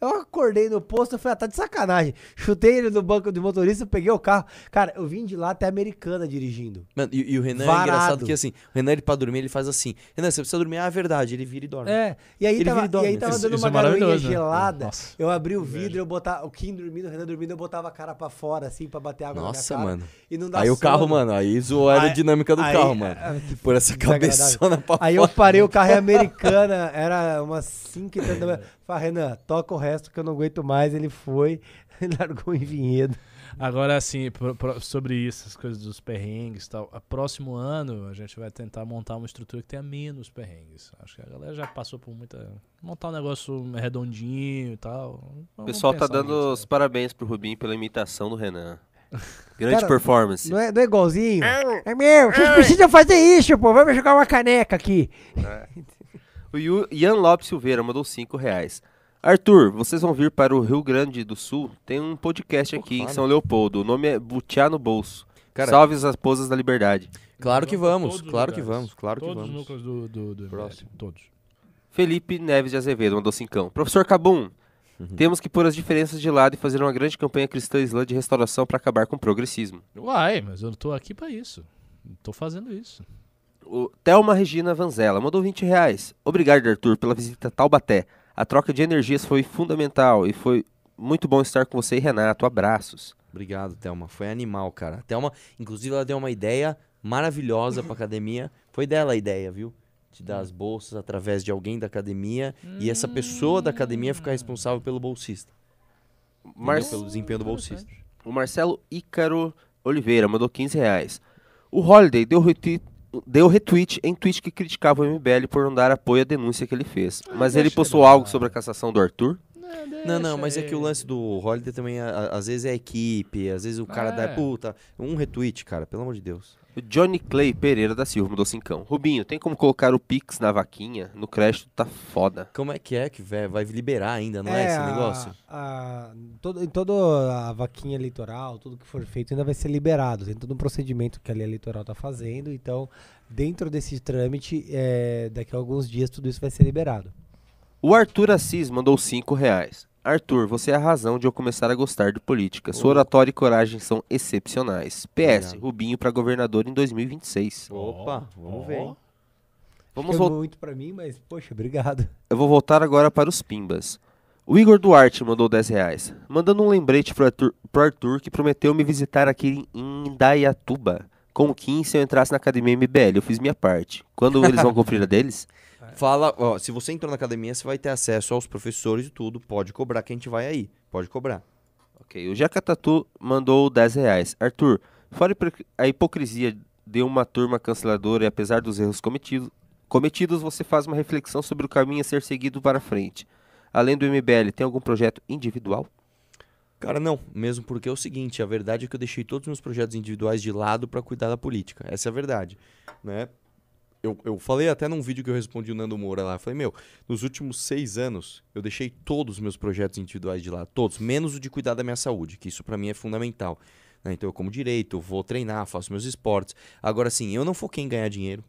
Eu acordei no posto, eu falei, ah, tá de sacanagem. Chutei ele no banco do motorista, peguei o carro. Cara, eu vim de lá até a Americana dirigindo. Mano, e, e o Renan é Varado. engraçado que assim, o Renan ele pra dormir, ele faz assim. Renan, você precisa dormir, ah, é verdade, ele vira e dorme. É, e aí Ele tava, e dorme. e aí tava Isso- dando isso uma é garoinha maravilhoso, né? gelada. Nossa. Eu abri o vidro, eu botava, o Kim dormindo, o Renan dormindo, eu botava a cara pra fora, assim, pra bater água Nossa, na minha cara. mano. E não dá Aí o carro, sono. mano, aí zoou a aerodinâmica do Aí- carro, mano. ah, que Por essa cabeçona pra Aí eu parei o carro em Americana, era umas 5 e tanto da manhã. Falei, Renan, toca o resto que eu não aguento mais. Ele foi, *laughs* largou em vinhedo. Agora, assim, pro- pro- sobre isso, as coisas dos perrengues e tal. A próximo ano a gente vai tentar montar uma estrutura que tenha menos perrengues. Acho que a galera já passou por muita. Montar um negócio redondinho e tal. O pessoal tá dando nisso, os parabéns pro Rubinho pela imitação do Renan. *laughs* Grande Cara, performance. Não é, não é igualzinho? É meu, vocês precisam fazer isso, pô. Vamos jogar uma caneca aqui. *laughs* O Ian Lopes Silveira mandou 5 reais. Arthur, vocês vão vir para o Rio Grande do Sul? Tem um podcast Pô, aqui em. São Leopoldo. O nome é Butiá no Bolso. Cara, Salve as esposas da liberdade. claro que Vamos vamos, todos claro que vamos, claro que Todos os vamos. núcleos do, do, do Próximo. Todos. Felipe Neves de Azevedo mandou cincão. Professor Cabum, Uhum. temos que pôr as diferenças de lado e fazer uma grande campanha cristã islã de restauração para acabar com o progressismo. Uai, mas eu tô aqui pra isso. Tô fazendo isso. O Thelma Regina Vanzella mandou 20 reais. Obrigado, Arthur, pela visita a Taubaté. A troca de energias foi fundamental e foi muito bom estar com você e Renato. Abraços. Obrigado, Thelma. Foi animal, cara. A Thelma, inclusive, ela deu uma ideia maravilhosa pra academia. Foi dela a ideia, viu? De dar as bolsas através de alguém da academia e essa pessoa da academia ficar responsável pelo bolsista. Mar- Pelo desempenho do bolsista. O Marcelo Ícaro Oliveira mandou 15 reais. O Holiday deu retweet, deu retweet em tweet que criticava o MBL por não dar apoio à denúncia que ele fez. Mas ele postou algo sobre a cassação do Arthur? Não, não, mas é que o lance do Holiday também, a- a- às vezes é equipe, às vezes o cara dá. É. Puta, um retweet, cara, pelo amor de Deus. O Johnny Clay Pereira da Silva mandou cincão. Rubinho, tem como colocar o Pix na vaquinha? No crédito tá foda. Como é que é que vai, vai liberar ainda, não é, esse a- negócio? a- todo, em toda a vaquinha eleitoral, tudo que for feito ainda vai ser liberado. Tem todo um procedimento que a lei eleitoral está fazendo. Então, dentro desse trâmite, é, daqui a alguns dias tudo isso vai ser liberado. O Arthur Assis mandou 5 reais. Arthur, você é a razão de eu começar a gostar de política. Sua oratória e coragem são excepcionais. PS, Obrigado. Rubinho para governador em 2026. Opa, vamos ver. hein? Vamos é muito pra mim, mas, poxa, obrigado. Eu vou voltar agora para os Pimbas. O Igor Duarte mandou 10 reais. Mandando um lembrete pro Arthur, pro Arthur que prometeu me visitar aqui em Indaiatuba. Com o Kim se eu entrasse na academia MBL. Eu fiz minha parte. Quando eles vão *laughs* cumprir a deles? Fala, ó, se você entrou na academia, você vai ter acesso aos professores e tudo. Pode cobrar que a gente vai aí. Pode cobrar. Ok, o Jaca Tatu mandou 10 reais. Arthur, fora hipocri- a hipocrisia de uma turma canceladora e apesar dos erros cometidos, cometidos, você faz uma reflexão sobre o caminho a ser seguido para frente. Além do MBL, tem algum projeto individual? Cara, não. Mesmo porque é o seguinte, a verdade é que eu deixei todos os meus projetos individuais de lado pra cuidar da política. Essa é a verdade, né? Eu, eu falei até num vídeo que eu respondi o Nando Moura lá. Eu falei, meu, nos últimos seis anos, eu deixei todos os meus projetos individuais de lado. Todos, menos o de cuidar da minha saúde, que isso pra mim é fundamental. né? Então eu como direito, eu vou treinar, faço meus esportes. Agora, sim, eu não foquei em ganhar dinheiro.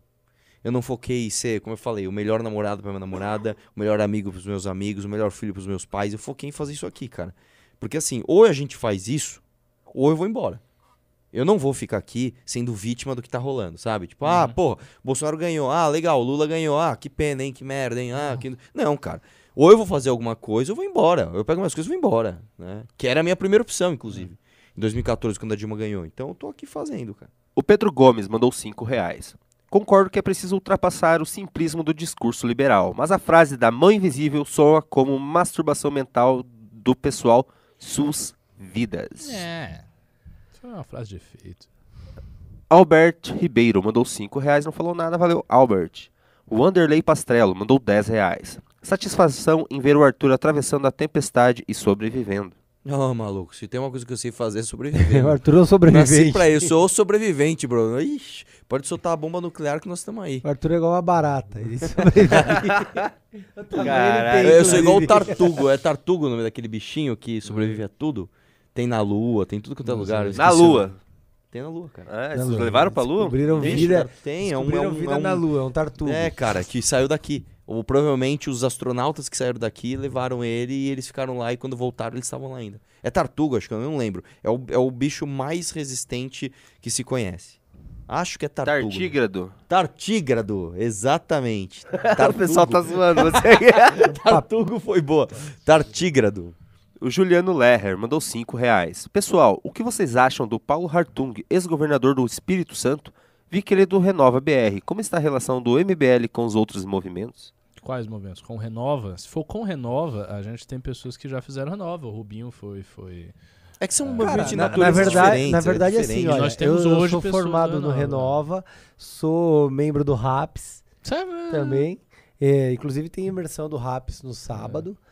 Eu não foquei em ser, como eu falei, o melhor namorado pra minha namorada, o melhor amigo pros meus amigos, o melhor filho pros meus pais. Eu foquei em fazer isso aqui, cara. Porque assim, ou a gente faz isso, ou eu vou embora. Eu não vou ficar aqui sendo vítima do que tá rolando, sabe? Tipo, ah, pô, Bolsonaro ganhou. Ah, legal, Lula ganhou. Ah, que pena, hein? Que merda, hein? Ah, que... Não, cara. Ou eu vou fazer alguma coisa, ou eu vou embora. Eu pego minhas coisas e vou embora, né? Que era a minha primeira opção, inclusive. Em 2014, quando a Dilma ganhou. Então eu tô aqui fazendo, cara. O Pedro Gomes mandou 5 reais. Concordo que é preciso ultrapassar o simplismo do discurso liberal, mas a frase da mão invisível soa como masturbação mental do pessoal sus vidas. É. Isso é uma frase de efeito. Albert Ribeiro mandou 5 reais, não falou nada, valeu, Albert. O Wanderlei Pastrello mandou 10 reais. Satisfação em ver o Arthur atravessando a tempestade e sobrevivendo. Ô, maluco, se tem uma coisa que eu sei fazer é *laughs* sobreviver. O. Arthur é um Nasci sobrevivente. pra isso, eu sou o sobrevivente, bro. Ixi, pode soltar a bomba nuclear que nós estamos aí. O Arthur é igual uma barata. Ele sobrevive. *laughs* Eu Caralho, eu sou igual o. Tartugo. É Tartugo o nome daquele bichinho que sobrevive a tudo? Tem na lua, tem tudo quanto é lugar. Na Lua. Tem na lua, cara. É, Na vocês Lua. levaram pra Lua? Descobriram Vixe, vida, cara, tem, é um, é um, vida é um- na Lua, é um tartugo. É, cara, que saiu daqui. Ou provavelmente os astronautas que saíram daqui levaram ele e eles ficaram lá e quando voltaram eles estavam lá ainda. É tartuga, acho que eu não lembro. É o, é o bicho mais resistente que se conhece. Acho que é tartuga. Tartígrado. Tartígrado, exatamente. *laughs* O pessoal tá zoando você. *laughs* Tartugo foi boa. Tartígrado. O Juliano Leher mandou 5 reais. Pessoal, o que vocês acham do Paulo Hartung, ex-governador do Espírito Santo? Vi que ele é do Renova BR. Como está a relação do MBL com os outros movimentos? Quais movimentos? Com Renova? Se for com Renova, a gente tem pessoas que já fizeram Renova. O Rubinho foi. foi... É que são Cara, movimentos de na, na verdade, na é verdade assim, diferente. olha, Nós temos eu, eu hoje sou pessoas formado do no Renova. Renova, sou membro do RAPS Sabe? também. É, inclusive tem imersão do RAPS no sábado. É,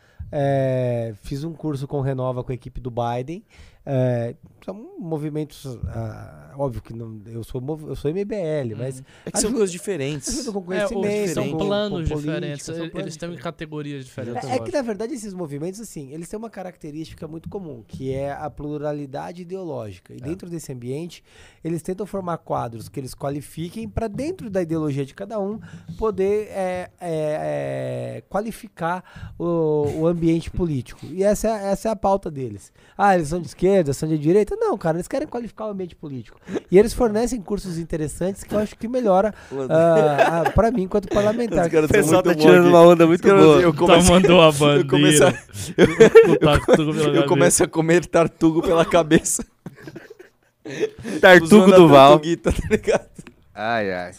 fiz um curso com Renova com a equipe do Biden. É, são movimentos, ah, óbvio que não, eu sou eu sou MBL, mas É que são coisas diferentes. ajuda com É, conhecimento, os- são com- planos com política, diferentes. são Eles planos estão em diferentes. categorias diferentes. É, é que na verdade esses movimentos assim, eles têm uma característica muito comum, que é a pluralidade ideológica. E dentro desse ambiente, eles tentam formar quadros que eles qualifiquem para dentro da ideologia de cada um poder é, é, é, qualificar o, o ambiente político. E essa é, essa é a pauta deles. Ah, eles são de esquerda, são de direita? Não, cara, eles querem qualificar o ambiente político. E eles fornecem cursos interessantes que eu acho que melhora ah, ah, para mim enquanto parlamentar. Os caras O pessoal tá tirando bom uma aqui. onda muito Eu boa. Eu começo, Tá, mandou a *laughs* eu começo, bandeira. a, *laughs* eu cabeça. começo a comer tartugo pela cabeça. *laughs* Tartugo do Val. tá ligado? Ai, ai.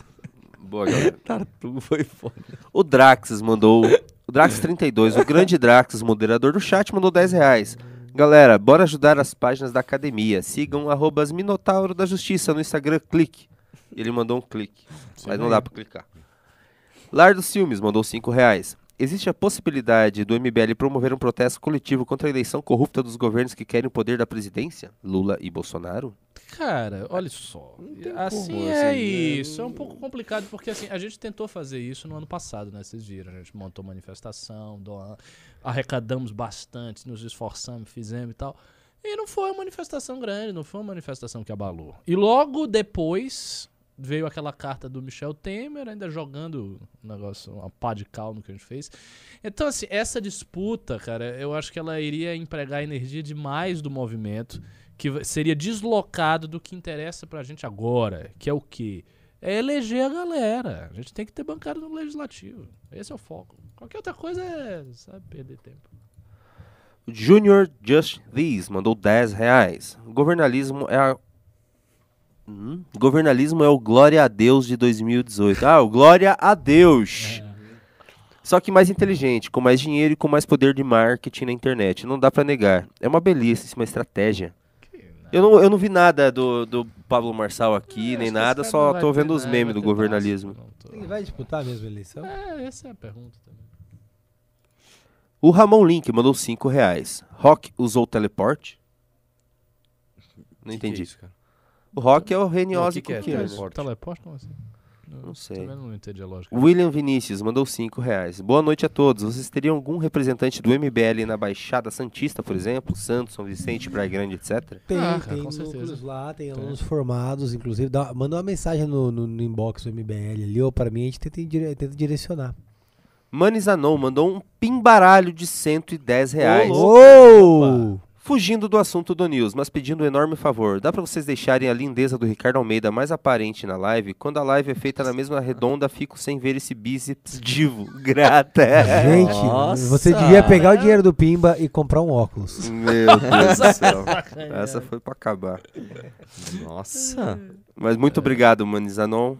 Boa, galera. Tartugo foi foda. O Draxes mandou. O Drax32, o grande Draxes, moderador do chat, mandou 10 reais. Galera, bora ajudar as páginas da academia. Sigam arrobas Minotauro da Justiça no Instagram, clique. Ele mandou um clique, mas não dá pra clicar. Lardo Ciúmes mandou 5 reais. Existe a possibilidade do MBL promover um protesto coletivo contra a eleição corrupta dos governos que querem o poder da presidência? Lula e Bolsonaro? Cara, olha só. tem Assim como, é assim, né? isso. É um pouco complicado porque assim, a gente tentou fazer isso no ano passado, né? Vocês viram, a gente montou manifestação, doa- arrecadamos bastante, nos esforçamos, fizemos e tal. E não foi uma manifestação grande, não foi uma manifestação que abalou. E logo depois veio aquela carta do Michel Temer, ainda jogando um negócio, uma pá de cal no que a gente fez. Então, assim, essa disputa, cara, eu acho que ela iria empregar energia demais do movimento, que seria deslocado do que interessa pra gente agora, que é o quê? É eleger a galera. A gente tem que ter bancada no legislativo. Esse é o foco. Qualquer outra coisa é, sabe, perder tempo. Junior Just This mandou 10 reais. Governalismo é a... Hum? Governalismo é o Glória a Deus de 2018. Ah, o Glória a Deus. Só que mais inteligente, com mais dinheiro e com mais poder de marketing na internet. Não dá pra negar. É uma belíssima estratégia. Que Eu não, eu não vi nada do, do Pablo Marçal aqui, É, nem que nada, só tô vendo os memes do governalismo. tô- Ele vai disputar mesmo a eleição? É, essa é a pergunta também. O Ramon Link mandou 5 reais. Rock usou teleporte? Não Que que é entendi. isso, cara? O Rock é o Reniose o que que é né? teleporte? Teleporte como assim? Não sei. Também não entendi a lógica. William Vinícius mandou 5 reais. Boa noite a todos. Vocês teriam algum representante do MBL na Baixada Santista, por exemplo? Santos, São Vicente, Praia Grande, etc? Tem, Ah, tem com certeza. lá, tem alunos formados, inclusive. Dá, manda uma mensagem no, no, no inbox do MBL ali, ou pra mim, a gente tenta, dire- tenta direcionar. Manizanon mandou um pimbaralho de 110 reais. Uou! Fugindo do assunto do News, mas pedindo um enorme favor, dá pra vocês deixarem a lindeza do Ricardo Almeida mais aparente na live? Quando a live é feita na mesma redonda, fico sem ver esse bíceps divo. *laughs* Grata. Gente, Nossa! você devia pegar o dinheiro do Pimba e comprar um óculos. Meu *laughs* Deus do céu. Essa foi pra acabar. Nossa. Mas muito obrigado, Manizanon.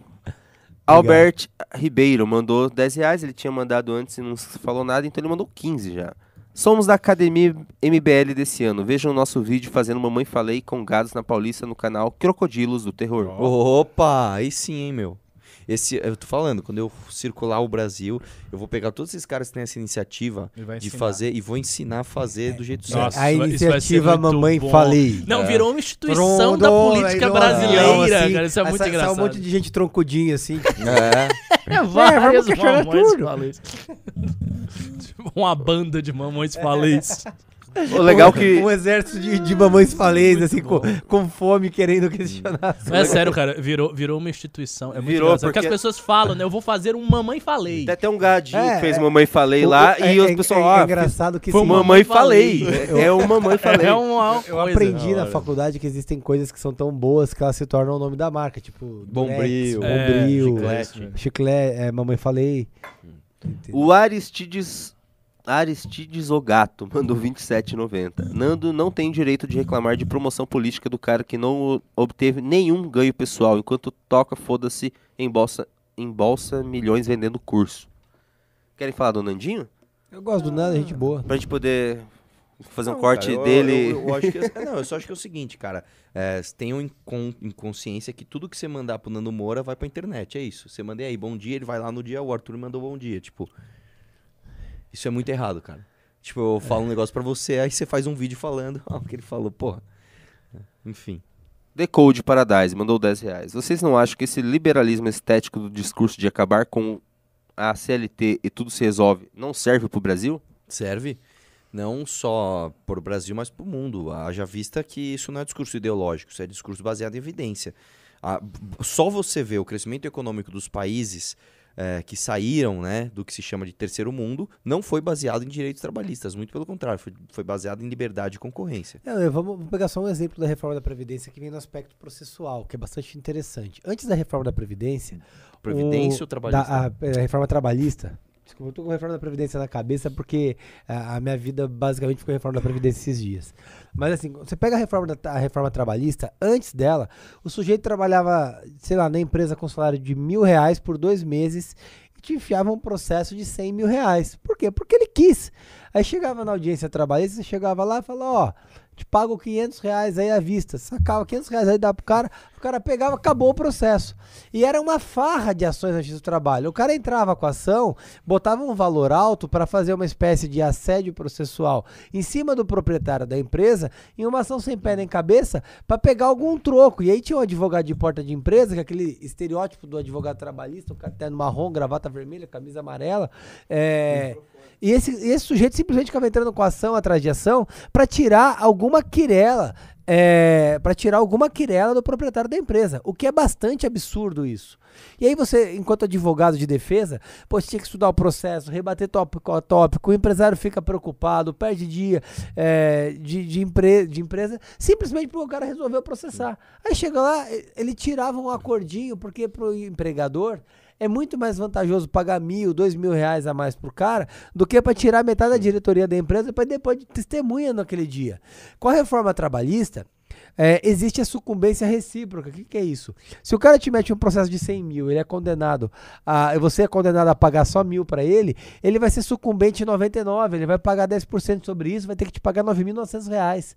Albert Ribeiro mandou 10 reais, ele tinha mandado antes e não falou nada, então ele mandou 15 já. Somos da Academia MBL desse ano. Vejam o nosso vídeo fazendo Mamãe Falei com gados na Paulista no canal Crocodilos do Terror. Opa, aí sim, hein, meu. Esse, eu tô falando, quando eu circular o Brasil, eu vou pegar todos esses caras que têm essa iniciativa de fazer e vou ensinar a fazer do jeito Nossa, certo. a iniciativa Mamãe bom. Falei. Não, É. virou uma instituição da Pronto, política aí, ó, brasileira, assim, cara. Isso é muito sai engraçado. um monte de gente troncudinha assim. É. *laughs* É, várias questionar mamães tudo. Tipo, *laughs* uma banda de mamães falês. *laughs* O legal que. Um exército de, de mamães falês, assim, com, com fome, querendo questionar. Mas é sério, cara, virou, virou uma instituição. É muito Virou, engraçado. Porque as porque- pessoas falam, né? Eu vou fazer um mamãe falei. Tem até um gadinho É, que fez é. Mamãe Falei O- lá é- e os é- pessoal, é, ó, engraçado que foi sim, Mamãe Falei. Falei. É o Mamãe *laughs* Falei. É uma Eu coisa. aprendi na faculdade que existem coisas que são tão boas que elas se tornam o nome da marca, tipo Bombril. É, Bombril, chiclete. chiclete, é, mamãe falei. O Aristides Aristides Ogato mandou 27,90. Nando não tem direito de reclamar de promoção política do cara que não obteve nenhum ganho pessoal, enquanto toca foda-se em bolsa, em bolsa milhões vendendo curso. Querem falar do Nandinho? Eu gosto do nada, gente boa. Pra gente poder fazer um Não, corte cara, eu- dele. Eu, eu acho que, *laughs* é, não, eu só acho que é o seguinte, cara. É, tenham em, con- em consciência que tudo que você mandar pro Nando Moura vai pra internet. É isso. Você mandei aí, bom dia, ele vai lá no dia, o Arthur mandou bom dia. Tipo, isso é muito errado, cara. Tipo, eu falo um negócio pra você, aí você faz um vídeo falando *laughs* o que ele falou, porra. Enfim. Decode Paradise mandou 10 reais. Vocês não acham que esse liberalismo estético do discurso de acabar com a CLT e tudo se resolve não serve pro Brasil? serve não só para o Brasil, mas para o mundo. Haja vista que isso não é discurso ideológico, isso é discurso baseado em evidência. Ah, só você vê o crescimento econômico dos países eh, que saíram né, do que se chama de terceiro mundo, não foi baseado em direitos trabalhistas, muito pelo contrário, foi, foi baseado em liberdade e concorrência. Eu vamos pegar só um exemplo da reforma da Previdência que vem no aspecto processual, que é bastante interessante. Antes da reforma da Previdência. Previdência o- ou trabalhista? Da, a, é, a reforma trabalhista. Desculpa, eu tô com a reforma da Previdência na cabeça porque a, a minha vida basicamente ficou reforma da Previdência esses dias. Mas assim, você pega a reforma, da, a reforma trabalhista, antes dela, o sujeito trabalhava, sei lá, na empresa com salário de mil reais por dois meses e te enfiava um processo de 100 mil reais. Por quê? Porque ele quis. Aí chegava na audiência trabalhista, chegava lá e falava, ó, te pago 500 reais aí à vista. Sacava 500 reais aí, dava pro cara, o cara pegava, acabou o processo. E era uma farra de ações na justiça do trabalho. O cara entrava com a ação, botava um valor alto para fazer uma espécie de assédio processual em cima do proprietário da empresa, em uma ação sem pé nem cabeça, para pegar algum troco. E aí tinha um advogado de porta de empresa, que é aquele estereótipo do advogado trabalhista, o cara terno marrom, gravata vermelha, camisa amarela. É, e esse, esse sujeito simplesmente ficava entrando com ação atrás de ação para tirar alguma quirela. É, para tirar alguma quirela do proprietário da empresa, o que é bastante absurdo isso. E aí você, enquanto advogado de defesa, pô, você tinha que estudar o processo, rebater tópico a tópico, o empresário fica preocupado, perde dia é, de, de, empre de empresa, simplesmente porque o cara resolveu processar. Aí chega lá, ele tirava um acordinho, porque pro empregador é muito mais vantajoso pagar mil, dois mil reais a mais pro cara do que para tirar metade da diretoria da empresa para depois de testemunha naquele dia. Com a reforma trabalhista, é, existe a sucumbência recíproca. O que, que é isso? Se o cara te mete um processo de 100 mil, ele é condenado a. Você é condenado a pagar só mil para ele, ele vai ser sucumbente em 99, ele vai pagar 10% sobre isso, vai ter que te pagar 9.900 reais.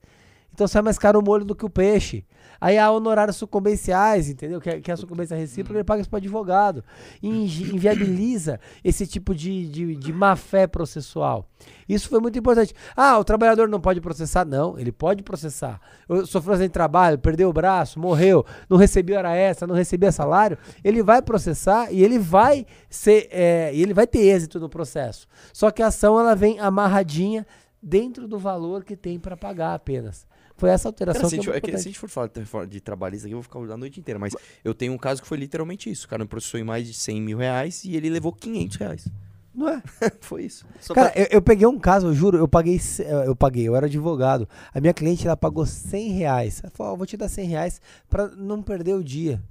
Então sai mais caro o molho do que o peixe. Aí há honorários sucumbenciais, entendeu? Que, é- que é a sucumbência recíproca, ele paga isso para advogado. E *coughs* inviabiliza esse tipo de, de, de má fé processual. Isso foi muito importante. Ah, o trabalhador não pode processar? Não, ele pode processar. Eu sofreu de trabalho, perdeu o braço, morreu, não recebeu hora extra, não recebia salário. Ele vai processar e ele vai ser, é, ele vai ter êxito no processo. Só que a ação ela vem amarradinha dentro do valor que tem para pagar apenas. Foi essa alteração Cara, se, que é é que se a gente for falar de- trabalhista aqui, eu vou ficar a noite inteira. Mas eu tenho um caso que foi literalmente isso. O cara me processou em mais de 100 mil reais e ele levou 500 reais. Não é? *laughs* foi isso. Só Cara, pra- eu, eu peguei um caso, eu juro, eu paguei, eu paguei, eu era advogado. A minha cliente, ela pagou 100 reais. Ela falou, ó, vou te dar 100 reais pra não perder o dia.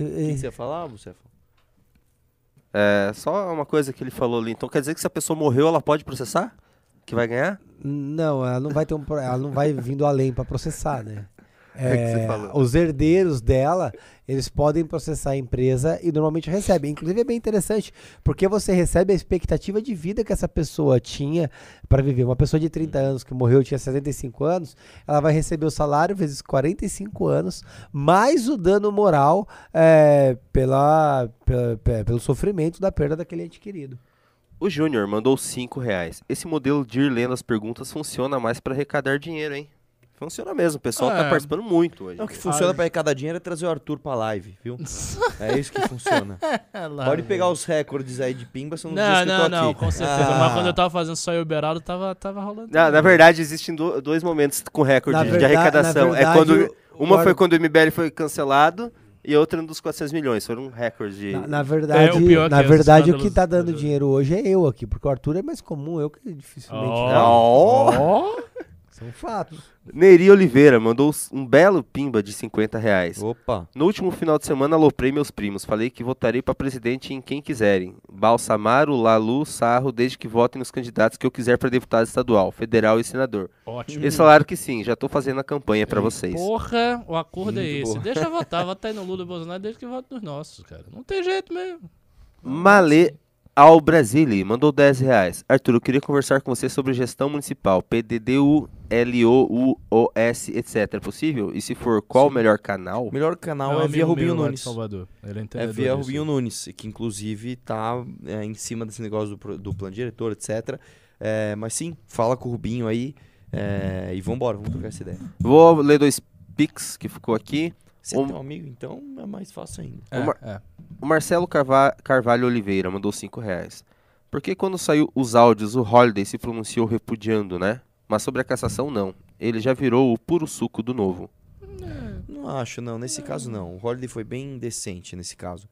O que você ia falar, você? É, só uma coisa que ele falou ali. Então quer dizer que se a pessoa morreu, ela pode processar? Que vai ganhar? Não, ela não vai ter um, ela não vai vindo além pra processar, né? *laughs* É que você falou. os herdeiros dela, eles podem processar a empresa e normalmente recebem. Inclusive é bem interessante, porque você recebe a expectativa de vida que essa pessoa tinha para viver. Uma pessoa de 30 anos que morreu tinha 75 anos, ela vai receber o salário vezes 45 anos, mais o dano moral é, pela, pela- pe- pelo sofrimento da perda daquele ente querido. O Júnior mandou 5 reais. Esse modelo de ir lendo as perguntas funciona mais pra arrecadar dinheiro, hein? Funciona mesmo, o pessoal tá É. participando muito hoje. Não, o que funciona pra arrecadar dinheiro é trazer o Arthur pra live, viu? *laughs* é isso que funciona. Pode pegar os recordes aí de pimba, são nos dias Não, que eu não, tô não, aqui. com certeza. Ah. Mas quando eu tava fazendo só o Uberaldo, tava, tava rolando. Na, na verdade, existem do- dois momentos com recorde Na de verdade- arrecadação. na é verdade, quando o- uma o foi quando o MBL foi cancelado e outra dos 400 milhões. Foram um recorde de. Na, na verdade, É, o é na que os verdade o que escândalos- tá dando dinheiro hoje é eu aqui, porque o Arthur é mais comum, eu que dificilmente. Ó. Ó. São fatos. Neri Oliveira mandou um belo pimba de 50 reais. Opa. No último final de semana, aloprei meus primos. Falei que votarei para presidente em quem quiserem. Balsamaro, Lalu, Sarro, desde que votem nos candidatos que eu quiser para deputado estadual, federal e senador. Ótimo. Eles falaram que sim, já tô fazendo a campanha para vocês. Porra, o acordo é Muito esse. boa. Deixa eu votar, *laughs* votar aí no Lula e Bolsonaro desde que vote nos nossos, cara. Não tem jeito mesmo. Malê ao Brasile mandou 10 reais. Arthur, eu queria conversar com você sobre gestão municipal, PDDU, LOU, OS, etc. É possível? E se for, qual o melhor canal? O melhor canal é, via Rubinho meu Nunes. Salvador. Ele é, É via. Rubinho Nunes, que inclusive tá é, em cima desse negócio do, do plano diretor, etc. É, mas sim, fala com o Rubinho aí é, e vambora, vamos trocar essa ideia. Vou ler dois pics que ficou aqui. Você Um- tem um amigo, então é mais fácil ainda. É, Uma- é. O Marcelo Carva- Carvalho Oliveira mandou 5 reais. Por que quando saiu os áudios o Holiday se pronunciou repudiando, né? Mas sobre a cassação, não. Ele já virou o puro suco do novo. Não acho, não. Nesse caso, não. O Holiday foi bem decente nesse caso.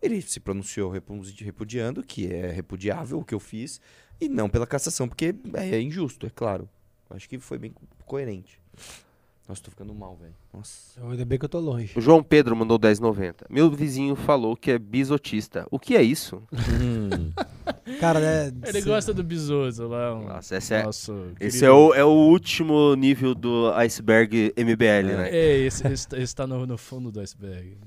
Ele se pronunciou repu- repudiando, que é repudiável o que eu fiz, e não pela cassação, porque é, é injusto, é claro. Acho que foi bem co- coerente. Nossa, tô ficando mal, velho. Nossa. Ainda bem que eu tô longe. O João Pedro mandou 10,90. Meu vizinho falou que é bisotista. O que é isso? Hum. *laughs* Cara, né? Ele gosta do Bisoso lá. Um, Nossa, esse é, nosso esse é, o, é o último nível do iceberg MBL, né? É, esse, esse, tá- esse tá no, no fundo do iceberg.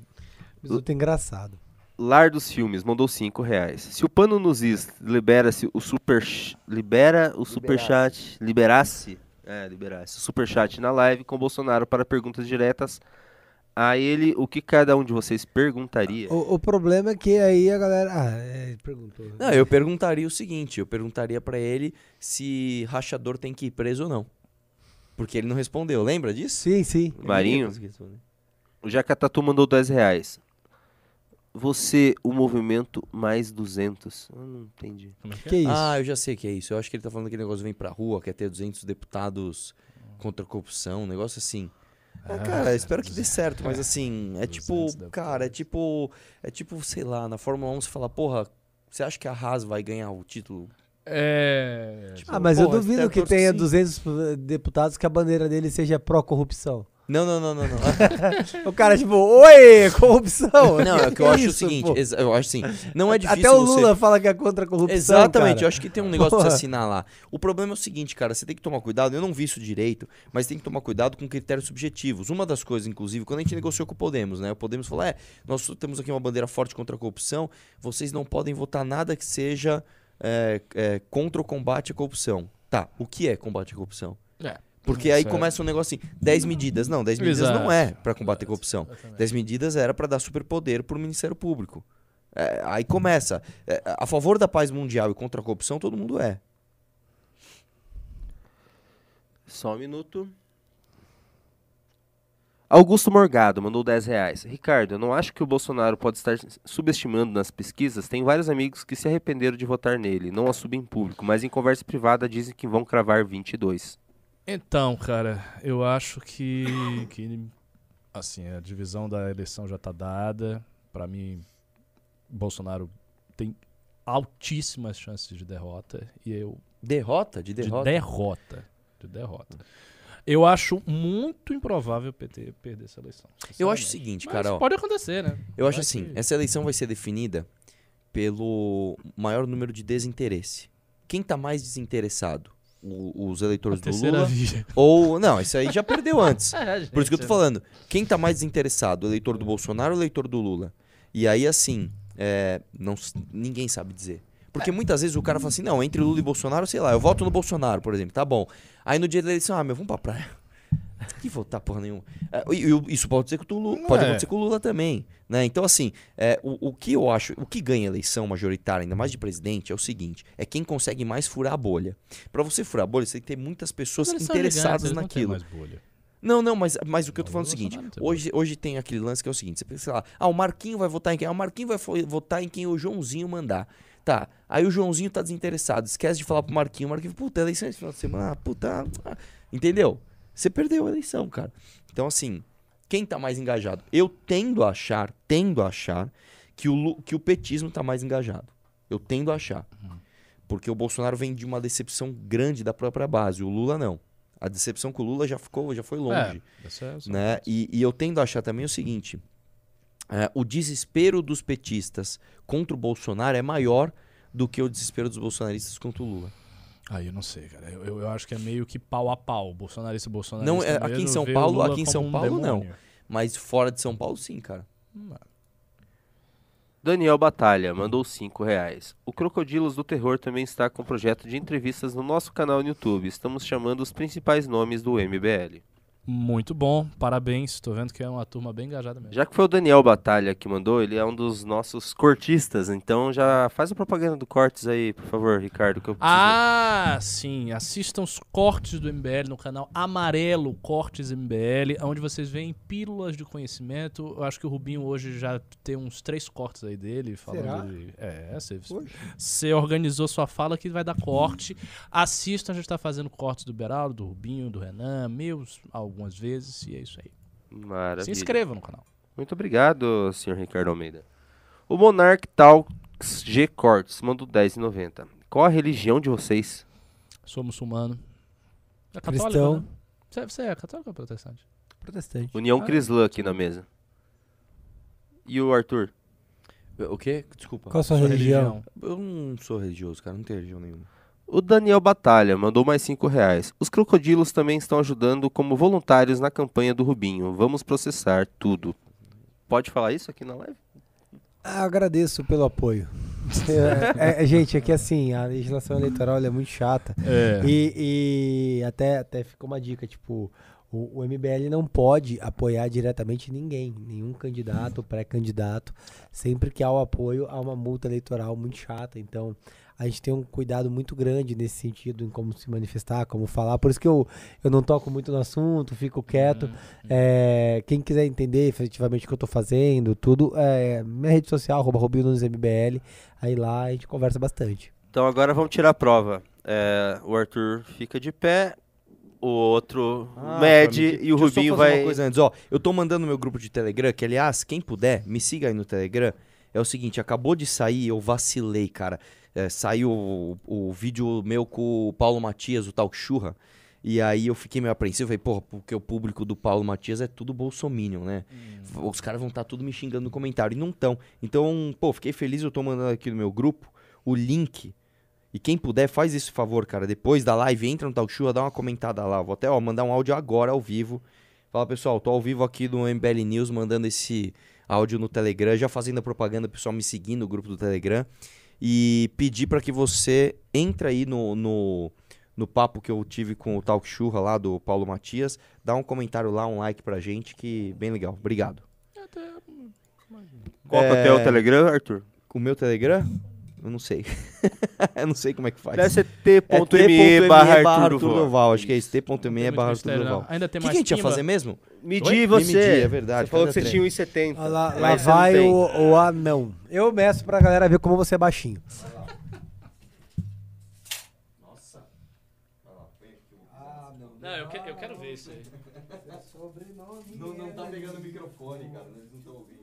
Bisoto engraçado. Lar dos Filmes mandou 5 reais. Se o Pano nos is libera-se o super libera o superchat, liberasse, é, liberasse o superchat na live com Bolsonaro para perguntas diretas a ele, o que cada um de vocês perguntaria? O, o problema é que aí a galera. Ah, é, perguntou. Não, eu perguntaria o seguinte: eu perguntaria pra ele se rachador tem que ir preso ou não. Porque ele não respondeu, lembra disso? Sim, sim. Marinho? O Jacatatu mandou 10 reais. Você, o movimento mais 200. Eu não entendi. Como é que é? Que isso? Ah, eu já sei que é isso. Eu acho que ele tá falando aquele negócio vem pra rua, quer ter 200 deputados contra a corrupção, um negócio assim. Ah, cara, espero que dê certo, mas assim, é 200 tipo, deputados. cara, é tipo, é tipo, sei lá, na Fórmula 1 você fala, porra, você acha que a Haas vai ganhar o título? É. Tipo, Ah, mas eu porra, duvido eu que torço tenha sim. 200 deputados que a bandeira dele seja pró-corrupção. Não, não, não, não, não. *laughs* O cara, tipo, oi, corrupção. não, é que eu acho o isso, seguinte, pô? exa- eu acho assim, não é difícil Até o você... Lula fala que é contra a corrupção. Exatamente, cara. eu acho que tem um negócio pra Porra. você assinar lá. O problema é o seguinte, cara, você tem que tomar cuidado, eu não vi isso direito, mas tem que tomar cuidado com critérios subjetivos. Uma das coisas, inclusive, quando a gente negociou com o Podemos, né? O Podemos falou: é, nós temos aqui uma bandeira forte contra a corrupção, vocês não podem votar nada que seja é, é, contra o combate à corrupção. Tá, o que é combate à corrupção? É. Porque aí Certo. começa um negócio assim, 10 medidas. Não, 10 medidas Exato. não é pra combater corrupção. Exatamente. 10 medidas era pra dar superpoder pro Ministério Público. É, aí começa. É, a favor da paz mundial e contra a corrupção, todo mundo é. Só um minuto. Augusto Morgado mandou 10 reais. Ricardo, eu não acho que o Bolsonaro pode estar subestimando nas pesquisas. Tem vários amigos que se arrependeram de votar nele. Não assume em público, mas em conversa privada dizem que vão cravar 22. Então, cara, eu acho que, que assim, a divisão da eleição já tá dada. Pra mim, Bolsonaro tem altíssimas chances de derrota e eu Derrota? De de derrota? derrota, de derrota. Eu acho muito improvável o PT perder essa eleição. Eu acho o seguinte, Mas pode acontecer, né? eu acho assim, que- essa eleição vai ser definida pelo maior número de desinteresse. Quem tá mais desinteressado? O- os a eleitores do Lula? via. Ou. Não, isso aí já perdeu *laughs* antes. É, Por isso que eu tô falando. Quem tá mais desinteressado? O eleitor do Bolsonaro ou o eleitor do Lula? E aí, assim, é, não, ninguém sabe dizer. Porque muitas vezes o cara fala assim, não, entre Lula e Bolsonaro, sei lá, eu voto no Bolsonaro, por exemplo, tá bom. Aí no dia da eleição, ah, meu, vamos pra praia. Que votar porra nenhuma. É, e- isso pode acontecer com o Lula, pode É. acontecer com o Lula também, né? Então, assim, é, o, o que eu acho, o que ganha eleição majoritária, ainda mais de presidente, é o seguinte, é quem consegue mais furar a bolha. Pra você furar a bolha, você tem que ter muitas pessoas interessadas não naquilo. Não, não, mas, mas o que eu tô Não, falando é o seguinte: não hoje, hoje tem aquele lance que é o seguinte: você pensa, sei lá, ah, o Marquinho vai votar em quem? Ah, o Marquinho vai votar em quem o Joãozinho mandar. Tá, aí o Joãozinho tá desinteressado, esquece de falar pro Marquinho. O Marquinho, puta, eleição esse final de semana, puta. ah. Entendeu? Você perdeu a eleição, cara. Então, assim, quem tá mais engajado? Eu tendo a achar, tendo a achar, que o, que o petismo tá mais engajado. Eu tendo a achar. Porque o Bolsonaro vem de uma decepção grande da própria base, o Lula não. A decepção com o Lula já ficou, já foi longe é- né? E, e eu tendo a achar também o seguinte: é, o desespero dos petistas contra o Bolsonaro é maior do que o desespero dos bolsonaristas contra o Lula. Aí eu não sei, cara. Eu, eu, eu acho que é meio que pau a pau. Bolsonarista e bolsonarista. Não, é, aqui em São Paulo- aqui em São um Paulo, não. demônio. Mas fora de São Paulo, sim, cara. Daniel Batalha mandou 5 reais. O Crocodilos do Terror também está com um projeto de entrevistas no nosso canal no YouTube. Estamos chamando os principais nomes do MBL. Muito bom, parabéns. Tô vendo que é uma turma bem engajada mesmo. Já que foi o Daniel Batalha que mandou, ele é um dos nossos cortistas, então já faz a propaganda do Cortes aí, por favor, Ricardo, que eu preciso. Ah, sim. Assistam os cortes do MBL no canal Amarelo Cortes MBL, onde vocês veem pílulas de conhecimento. Eu acho que o Rubinho hoje já tem uns três cortes aí dele falando Será? de. É, você, você organizou sua fala que vai dar corte. Assistam, a gente tá fazendo cortes do Beraldo, do Rubinho, do Renan, meus algumas vezes, e é isso aí. Maravilha. Se inscrevam no canal. Muito obrigado, senhor Ricardo Almeida. O Monarch Talks G Cortes mandou 10,90. Qual a religião de vocês? Sou muçulmano. É católico, Cristão. né? Você, você é católico ou protestante? Protestante. União Ah, Crislã aqui na mesa. E o Arthur? O quê? Desculpa. Qual a sua Sua religião? Eu não sou religioso, cara. Não tenho religião nenhuma. O Daniel Batalha mandou mais 5 reais. Os crocodilos também estão ajudando como voluntários na campanha do Rubinho. Vamos processar tudo. Pode falar isso aqui na live? Ah, agradeço pelo apoio. *laughs* É, é, gente, é que assim, a legislação eleitoral ela é muito chata. É. E, e até, até fica uma dica, tipo, o, o MBL não pode apoiar diretamente ninguém, nenhum candidato, pré-candidato. Sempre que há o apoio, há uma multa eleitoral muito chata. Então, a gente tem um cuidado muito grande nesse sentido, em como se manifestar, como falar. Por isso que eu, eu não toco muito no assunto, fico quieto. É, quem quiser entender efetivamente o que eu tô fazendo, tudo, é, minha rede social, MBL, aí lá a gente conversa bastante. Então agora vamos tirar a prova. É, o Arthur fica de pé, o outro mede e o Deixa Rubinho vai. Uma coisa antes, ó. Eu tô mandando meu grupo de Telegram, que aliás, quem puder, me siga aí no Telegram. É o seguinte, acabou de sair, eu vacilei, cara. É, saiu o, o vídeo meu com o Paulo Matias, o tal Churra. E aí eu fiquei meio apreensivo, falei, porra, porque o público do Paulo Matias é tudo bolsominion, né? Os caras vão estar tudo me xingando no comentário, e não tão. Então, pô, fiquei feliz, eu tô mandando aqui no meu grupo o link. E quem puder, faz esse favor, cara. Depois da live, entra no Talk Show, dá uma comentada lá. Vou até, ó, mandar um áudio agora, ao vivo. Fala, pessoal, tô ao vivo aqui no MBL News, mandando esse áudio no Telegram, já fazendo a propaganda, o pessoal me seguindo no grupo do Telegram. E pedir para que você entre aí no, no, no papo que eu tive com o Talk Churra lá do Paulo Matias. Dá um comentário lá, um like pra gente, que bem legal. Obrigado. Qual que é o É. teu Telegram, Arthur? O meu Telegram? Eu não sei. *laughs* eu não sei como é que faz. Deve ser É t.me barra Arthur Duval. Duval. Acho que é isso, Não t.me tem barra Arthur mistério, não. Duval. Ainda O tem que, mais que a gente ia fazer mesmo? Medir você. Me medir, é verdade, Você falou que você tinha 1,70. Olha lá, lá não vai tem. o, o anão. Eu meço pra galera ver como você é baixinho. Não, eu, que- eu quero ver isso aí. *laughs* Não, não tá pegando o microfone, cara. Eles não estão ouvindo.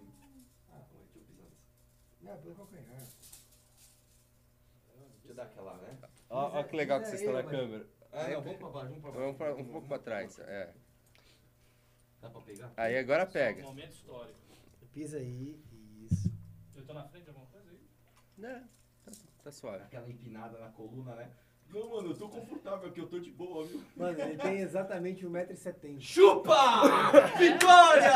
Deixa eu dar aquela, né? Olha que legal que vocês estão na câmera. Ah, não, vamos pra baixo, vamos pra baixo. Vamos pra- um pouco pra trás. É. Dá pra pegar? Aí agora pega. Momento histórico. Pisa aí, isso. Eu tô na frente de alguma coisa aí? Não, tá, tá suave. Aquela empinada na coluna, né? Não, mano, eu tô confortável aqui, eu tô de boa, viu? Mano, ele tem exatamente 1,70m. Chupa! *laughs* Vitória!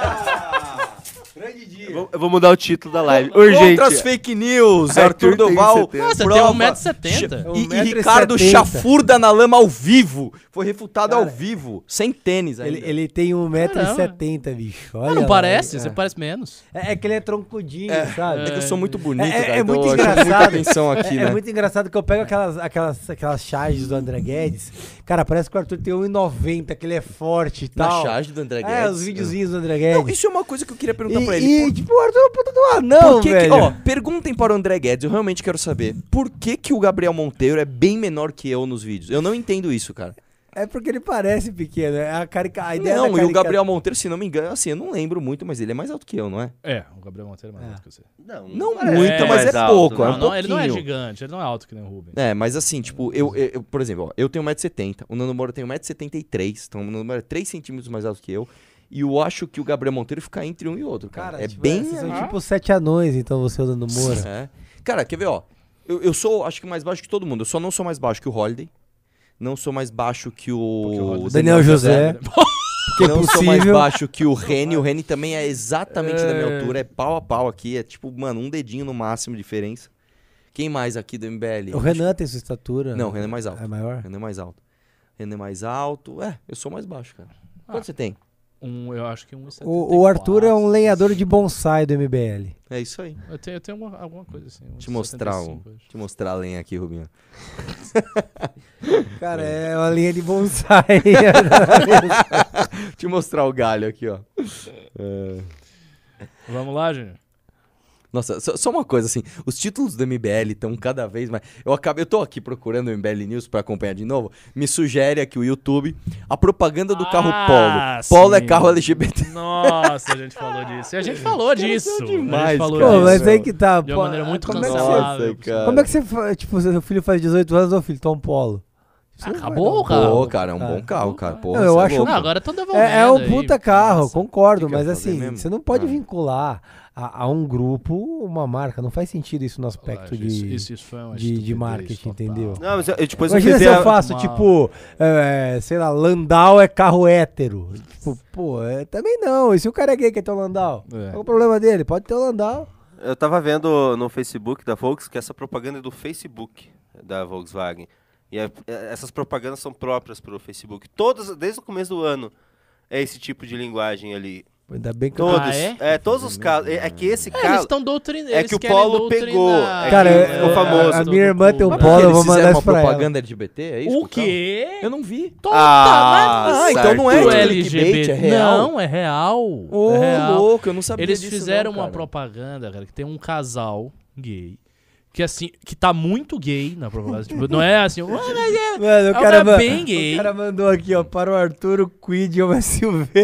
Grande dia. Eu vou, eu vou mudar o título da live. Urgente. Contra as fake news, Arthur Arthur tem Doval. 70. Nossa, prova- tem 1,70m. Um E, e e Ricardo chafurda na lama ao vivo. Foi refutado ao Cara, vivo, sem tênis ainda. Ele, ele tem 1,70m, bicho. Olha Ah, não lá, parece? é. Você parece menos. É, é que ele é troncudinho, sabe? É que eu sou muito bonito, É- é- cara. é então muito chamo muita engraçado. atenção aqui, é, é né? muito engraçado que eu pego aquelas, aquelas, aquelas charges do André Guedes. Cara, parece que o Arthur tem 1,90, que ele é forte e Na tal. charge do André Guedes. É, os videozinhos do André Guedes. Não, isso é uma coisa que eu queria perguntar e, pra ele. e, Por- tipo, o Arthur é um puta do anão, Por que que- velho. ó, perguntem para o André Guedes, eu realmente quero saber. Por que que o Gabriel Monteiro é bem menor que eu nos vídeos? Eu não entendo isso, cara. É porque ele parece pequeno. É a, carica... a ideia não, da e o carica- Gabriel Monteiro, se não me engano, assim, eu não lembro muito, mas ele é mais alto que eu, não é? É, o Gabriel Monteiro é mais É. alto que você. Não, Não parece muito, É, mas mais é alto, pouco, é Não, um não, ele não é pouquinho. gigante, ele não é alto que nem o Rubens. É, mas assim, tipo, eu, eu- eu- por exemplo, ó, eu tenho 1,70m, o Nando Moura tem 1,73m, então o Nando Moura é 3 centímetros mais alto que eu. E eu acho que o Gabriel Monteiro fica entre um e outro, cara. Cara, é tipo, bem. Vocês são Ah. tipo sete anões, então, você dando Moura. É. Cara, quer ver, ó? Eu, eu sou, acho que mais baixo que todo mundo. Eu só não sou mais baixo que o Holiday. Não sou mais baixo que o Daniel José. *laughs* Porque é não sou mais baixo que o Reni. O Reni também é exatamente da minha É. altura. É pau a pau aqui. É tipo, mano, um dedinho no máximo de diferença. Quem mais aqui do MBL? O Renan tem sua estatura. Não, o Renan é mais alto. É maior? Renan é mais alto. Renan é mais alto. É, eu sou mais baixo, cara. Quanto Ah. você tem? Um, eu acho que um O, o Arthur é um lenhador de bonsai do MBL. É isso aí. Eu tenho, eu tenho alguma, alguma coisa assim. Te mostrar, o, 75, eu acho. te mostrar a lenha aqui, Rubinho. *laughs* Cara, é uma linha de bonsai. *laughs* te mostrar o galho aqui, ó. É. Vamos lá, Júnior? Nossa, só, só uma coisa assim, os títulos do MBL estão cada vez mais. Eu acabei, eu tô aqui procurando o MBL News pra acompanhar de novo. Me sugere aqui o YouTube a propaganda do carro Ah, Polo. Polo é sim. carro LGBT. Nossa, a gente falou disso. E a gente *laughs* falou disso. a gente demais, falou cara. Pô, disso. mas aí que tá. De uma pô, maneira muito como é que cancelável. Nossa, cara. Como é que você faz? Tipo, seu filho faz 18 anos, ô filho, toma um polo. Acabou, um cara. Pô, cara, é um bom carro, cara. Porra, Não, eu é acho- louco. Não, agora estão devolvendo. É, é um aí. puta carro, Nossa. concordo, O mas assim, mesmo? você não pode Ah. vincular a, a um grupo uma marca. Não faz sentido isso no aspecto de, Isso, isso, de, de marketing, total. entendeu? Não, mas eu, eu- depois Imagina eu se fiz eu a- faço, Mal. tipo, é, sei lá, Landau é carro hétero. Tipo, pô, é, também não. E se o cara é gay quer ter o Landau? É. Qual o problema dele? Pode ter o Landau. Eu tava vendo no Facebook da Volks que essa propaganda é do Facebook da Volkswagen. E é- é- essas propagandas são próprias pro Facebook. Todas, desde o começo do ano, é esse tipo de linguagem ali. Ainda bem que Todos. é? é? todos os casos. É, é que esse É, eles caso. estão doutrinando. é que o Polo pegou, é Cara, que eu- ficou famoso. a minha irmã tem um polo, eu vou eles mandar isso pra ela. propaganda LGBT, é isso? O quê? Eu não vi. Toda, Ah, Ah, então não é o LGBT. é real? Não, é real. Ô, é real. louco, eu não sabia Eles disso fizeram não, uma propaganda, cara, que tem um casal gay. Que assim, que tá muito gay na propaganda. tipo, não é assim, "Ah, mas é- *laughs* Mano, o É um cara, bem gay. o cara mandou aqui, ó, para o Arthur, o Quid e o SUV. *laughs*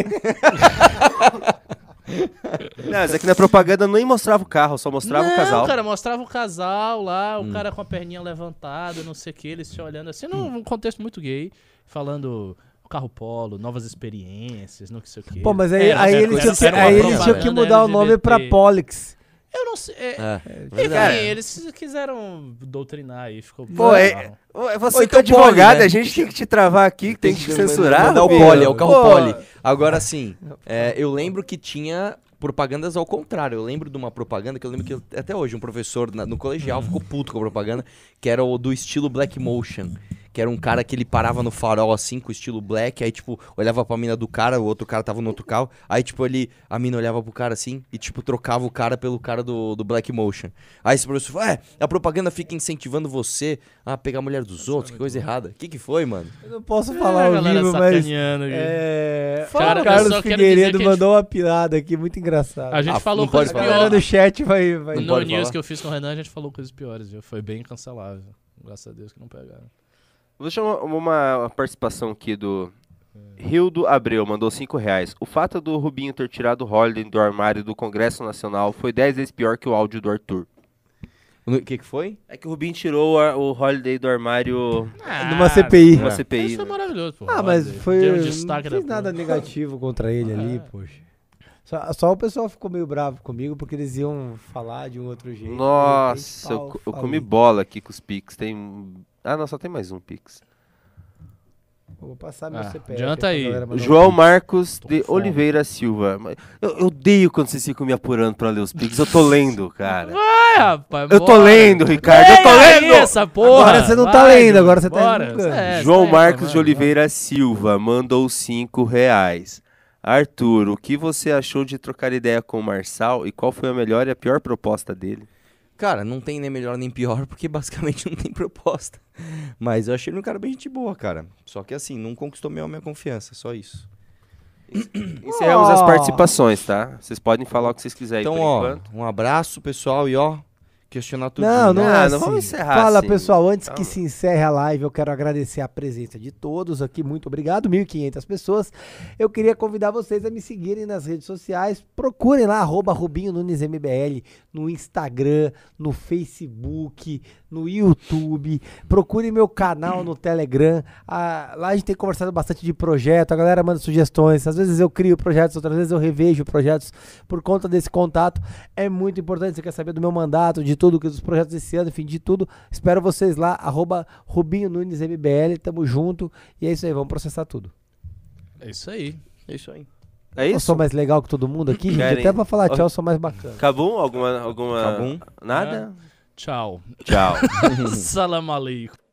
Não, mas é que na propaganda nem mostrava o carro, só mostrava não, o casal. cara, mostrava o casal lá, o Hum. cara com a perninha levantada, não sei o que, eles se olhando assim, num, num contexto muito gay, falando carro polo, novas experiências, não sei o que. Pô, mas aí, aí eles, tinham que, aí eles tinham que mudar o nome pra LGBT. Polix. Eu não sei. é- É, Enfim, verdade. eles quiseram doutrinar aí, ficou. Pô, é- Ô, Você que é então advogado, né? a gente tem que te travar aqui, tem que te censurar. Mandar o pole, é o carro Pô, pole. Agora sim, *laughs* é, eu lembro que tinha propagandas ao contrário. Eu lembro de uma propaganda que eu lembro que eu- até hoje um professor na- no colegial ficou puto com a propaganda, que era o do estilo Black Motion. Que era um cara que ele parava no farol assim, com o estilo black, aí, tipo, olhava pra mina do cara, o outro cara tava no outro carro, aí, tipo, ele, a mina olhava pro cara assim, e, tipo, trocava o cara pelo cara do, do Black Motion. Aí esse professor falou, é, a propaganda fica incentivando você a pegar a mulher dos outros, que coisa errada. O que que foi, mano? Eu não posso É, falar a ao galera vivo, mas... É... Cara, o eu Carlos Figueiredo a gente- mandou uma pilada aqui, muito engraçado. A gente Ah, falou coisas A falar. galera do piores. chat vai... vai... No news falar? que eu fiz com o Renan, a gente falou coisas piores, viu? Foi bem cancelável. Graças a Deus que não pegaram. Vou deixar uma, uma- participação aqui do Rildo Abreu, mandou 5 reais. O fato do Rubinho ter tirado o Holiday do armário do Congresso Nacional foi 10 vezes pior que o áudio do Arthur. O que que foi? É que o Rubinho tirou o, o Holiday do armário Numa CPI. numa É. CPI. Isso foi né? maravilhoso, pô. Ah, mas foi... deu um Não fez da nada porra. negativo contra ele ali, É. poxa. Só, só o pessoal ficou meio bravo comigo porque eles iam falar de um outro jeito. Nossa, eu, eu falei. comi bola aqui com os Pix. Tem. Ah, não, só tem mais um Pix. Vou passar meu Ah, CPF. adianta aí. um João. Marcos Tô de fome. Oliveira Silva. Eu, eu odeio quando vocês ficam me apurando pra ler os Pix. Eu tô lendo, cara. Vai, rapaz, Eu tô bora. lendo, Ricardo. Eu tô lendo! essa porra. Agora você não tá Vai, lendo, João, agora você tá bora. julgando. É, João tá Marcos aí, de Oliveira Silva mandou 5 reais. Arthur, o que você achou de trocar ideia com o Marçal e qual foi a melhor e a pior proposta dele? Cara, não tem nem melhor nem pior, porque basicamente não tem proposta. Mas eu achei ele um cara bem gente boa, cara. Só que assim, não conquistou minha, minha confiança, só isso. Encerramos as Oh. participações, tá? Vocês podem falar o que vocês quiserem Então, por ó, enquanto. um abraço, pessoal, e ó, questionar tudo. Não, não é não assim. vamos encerrar Fala, assim. pessoal, antes Calma. que se encerre a live, eu quero agradecer a presença de todos aqui. Muito obrigado, 1.500 pessoas. Eu queria convidar vocês a me seguirem nas redes sociais. Procurem lá, arroba Rubinho Nunes MBL, no Instagram, no Facebook, no YouTube. Procurem meu canal no Telegram. Ah, lá a gente tem conversado bastante de projeto, a galera manda sugestões. Às vezes eu crio projetos, outras vezes eu revejo projetos por conta desse contato. É muito importante, você quer saber do meu mandato, de tudo, dos projetos desse ano, enfim, de tudo. Espero vocês lá, arroba Rubinho Nunes MBL, tamo junto. E é isso aí, vamos processar tudo. É isso aí. É isso aí. É Eu isso? sou mais legal que todo mundo aqui, gente. Querem- Até pra falar tchau, eu sou mais bacana. Acabou? Alguma. alguma... Acabou. Nada? Tchau. Tchau. *laughs* Salam aleikum.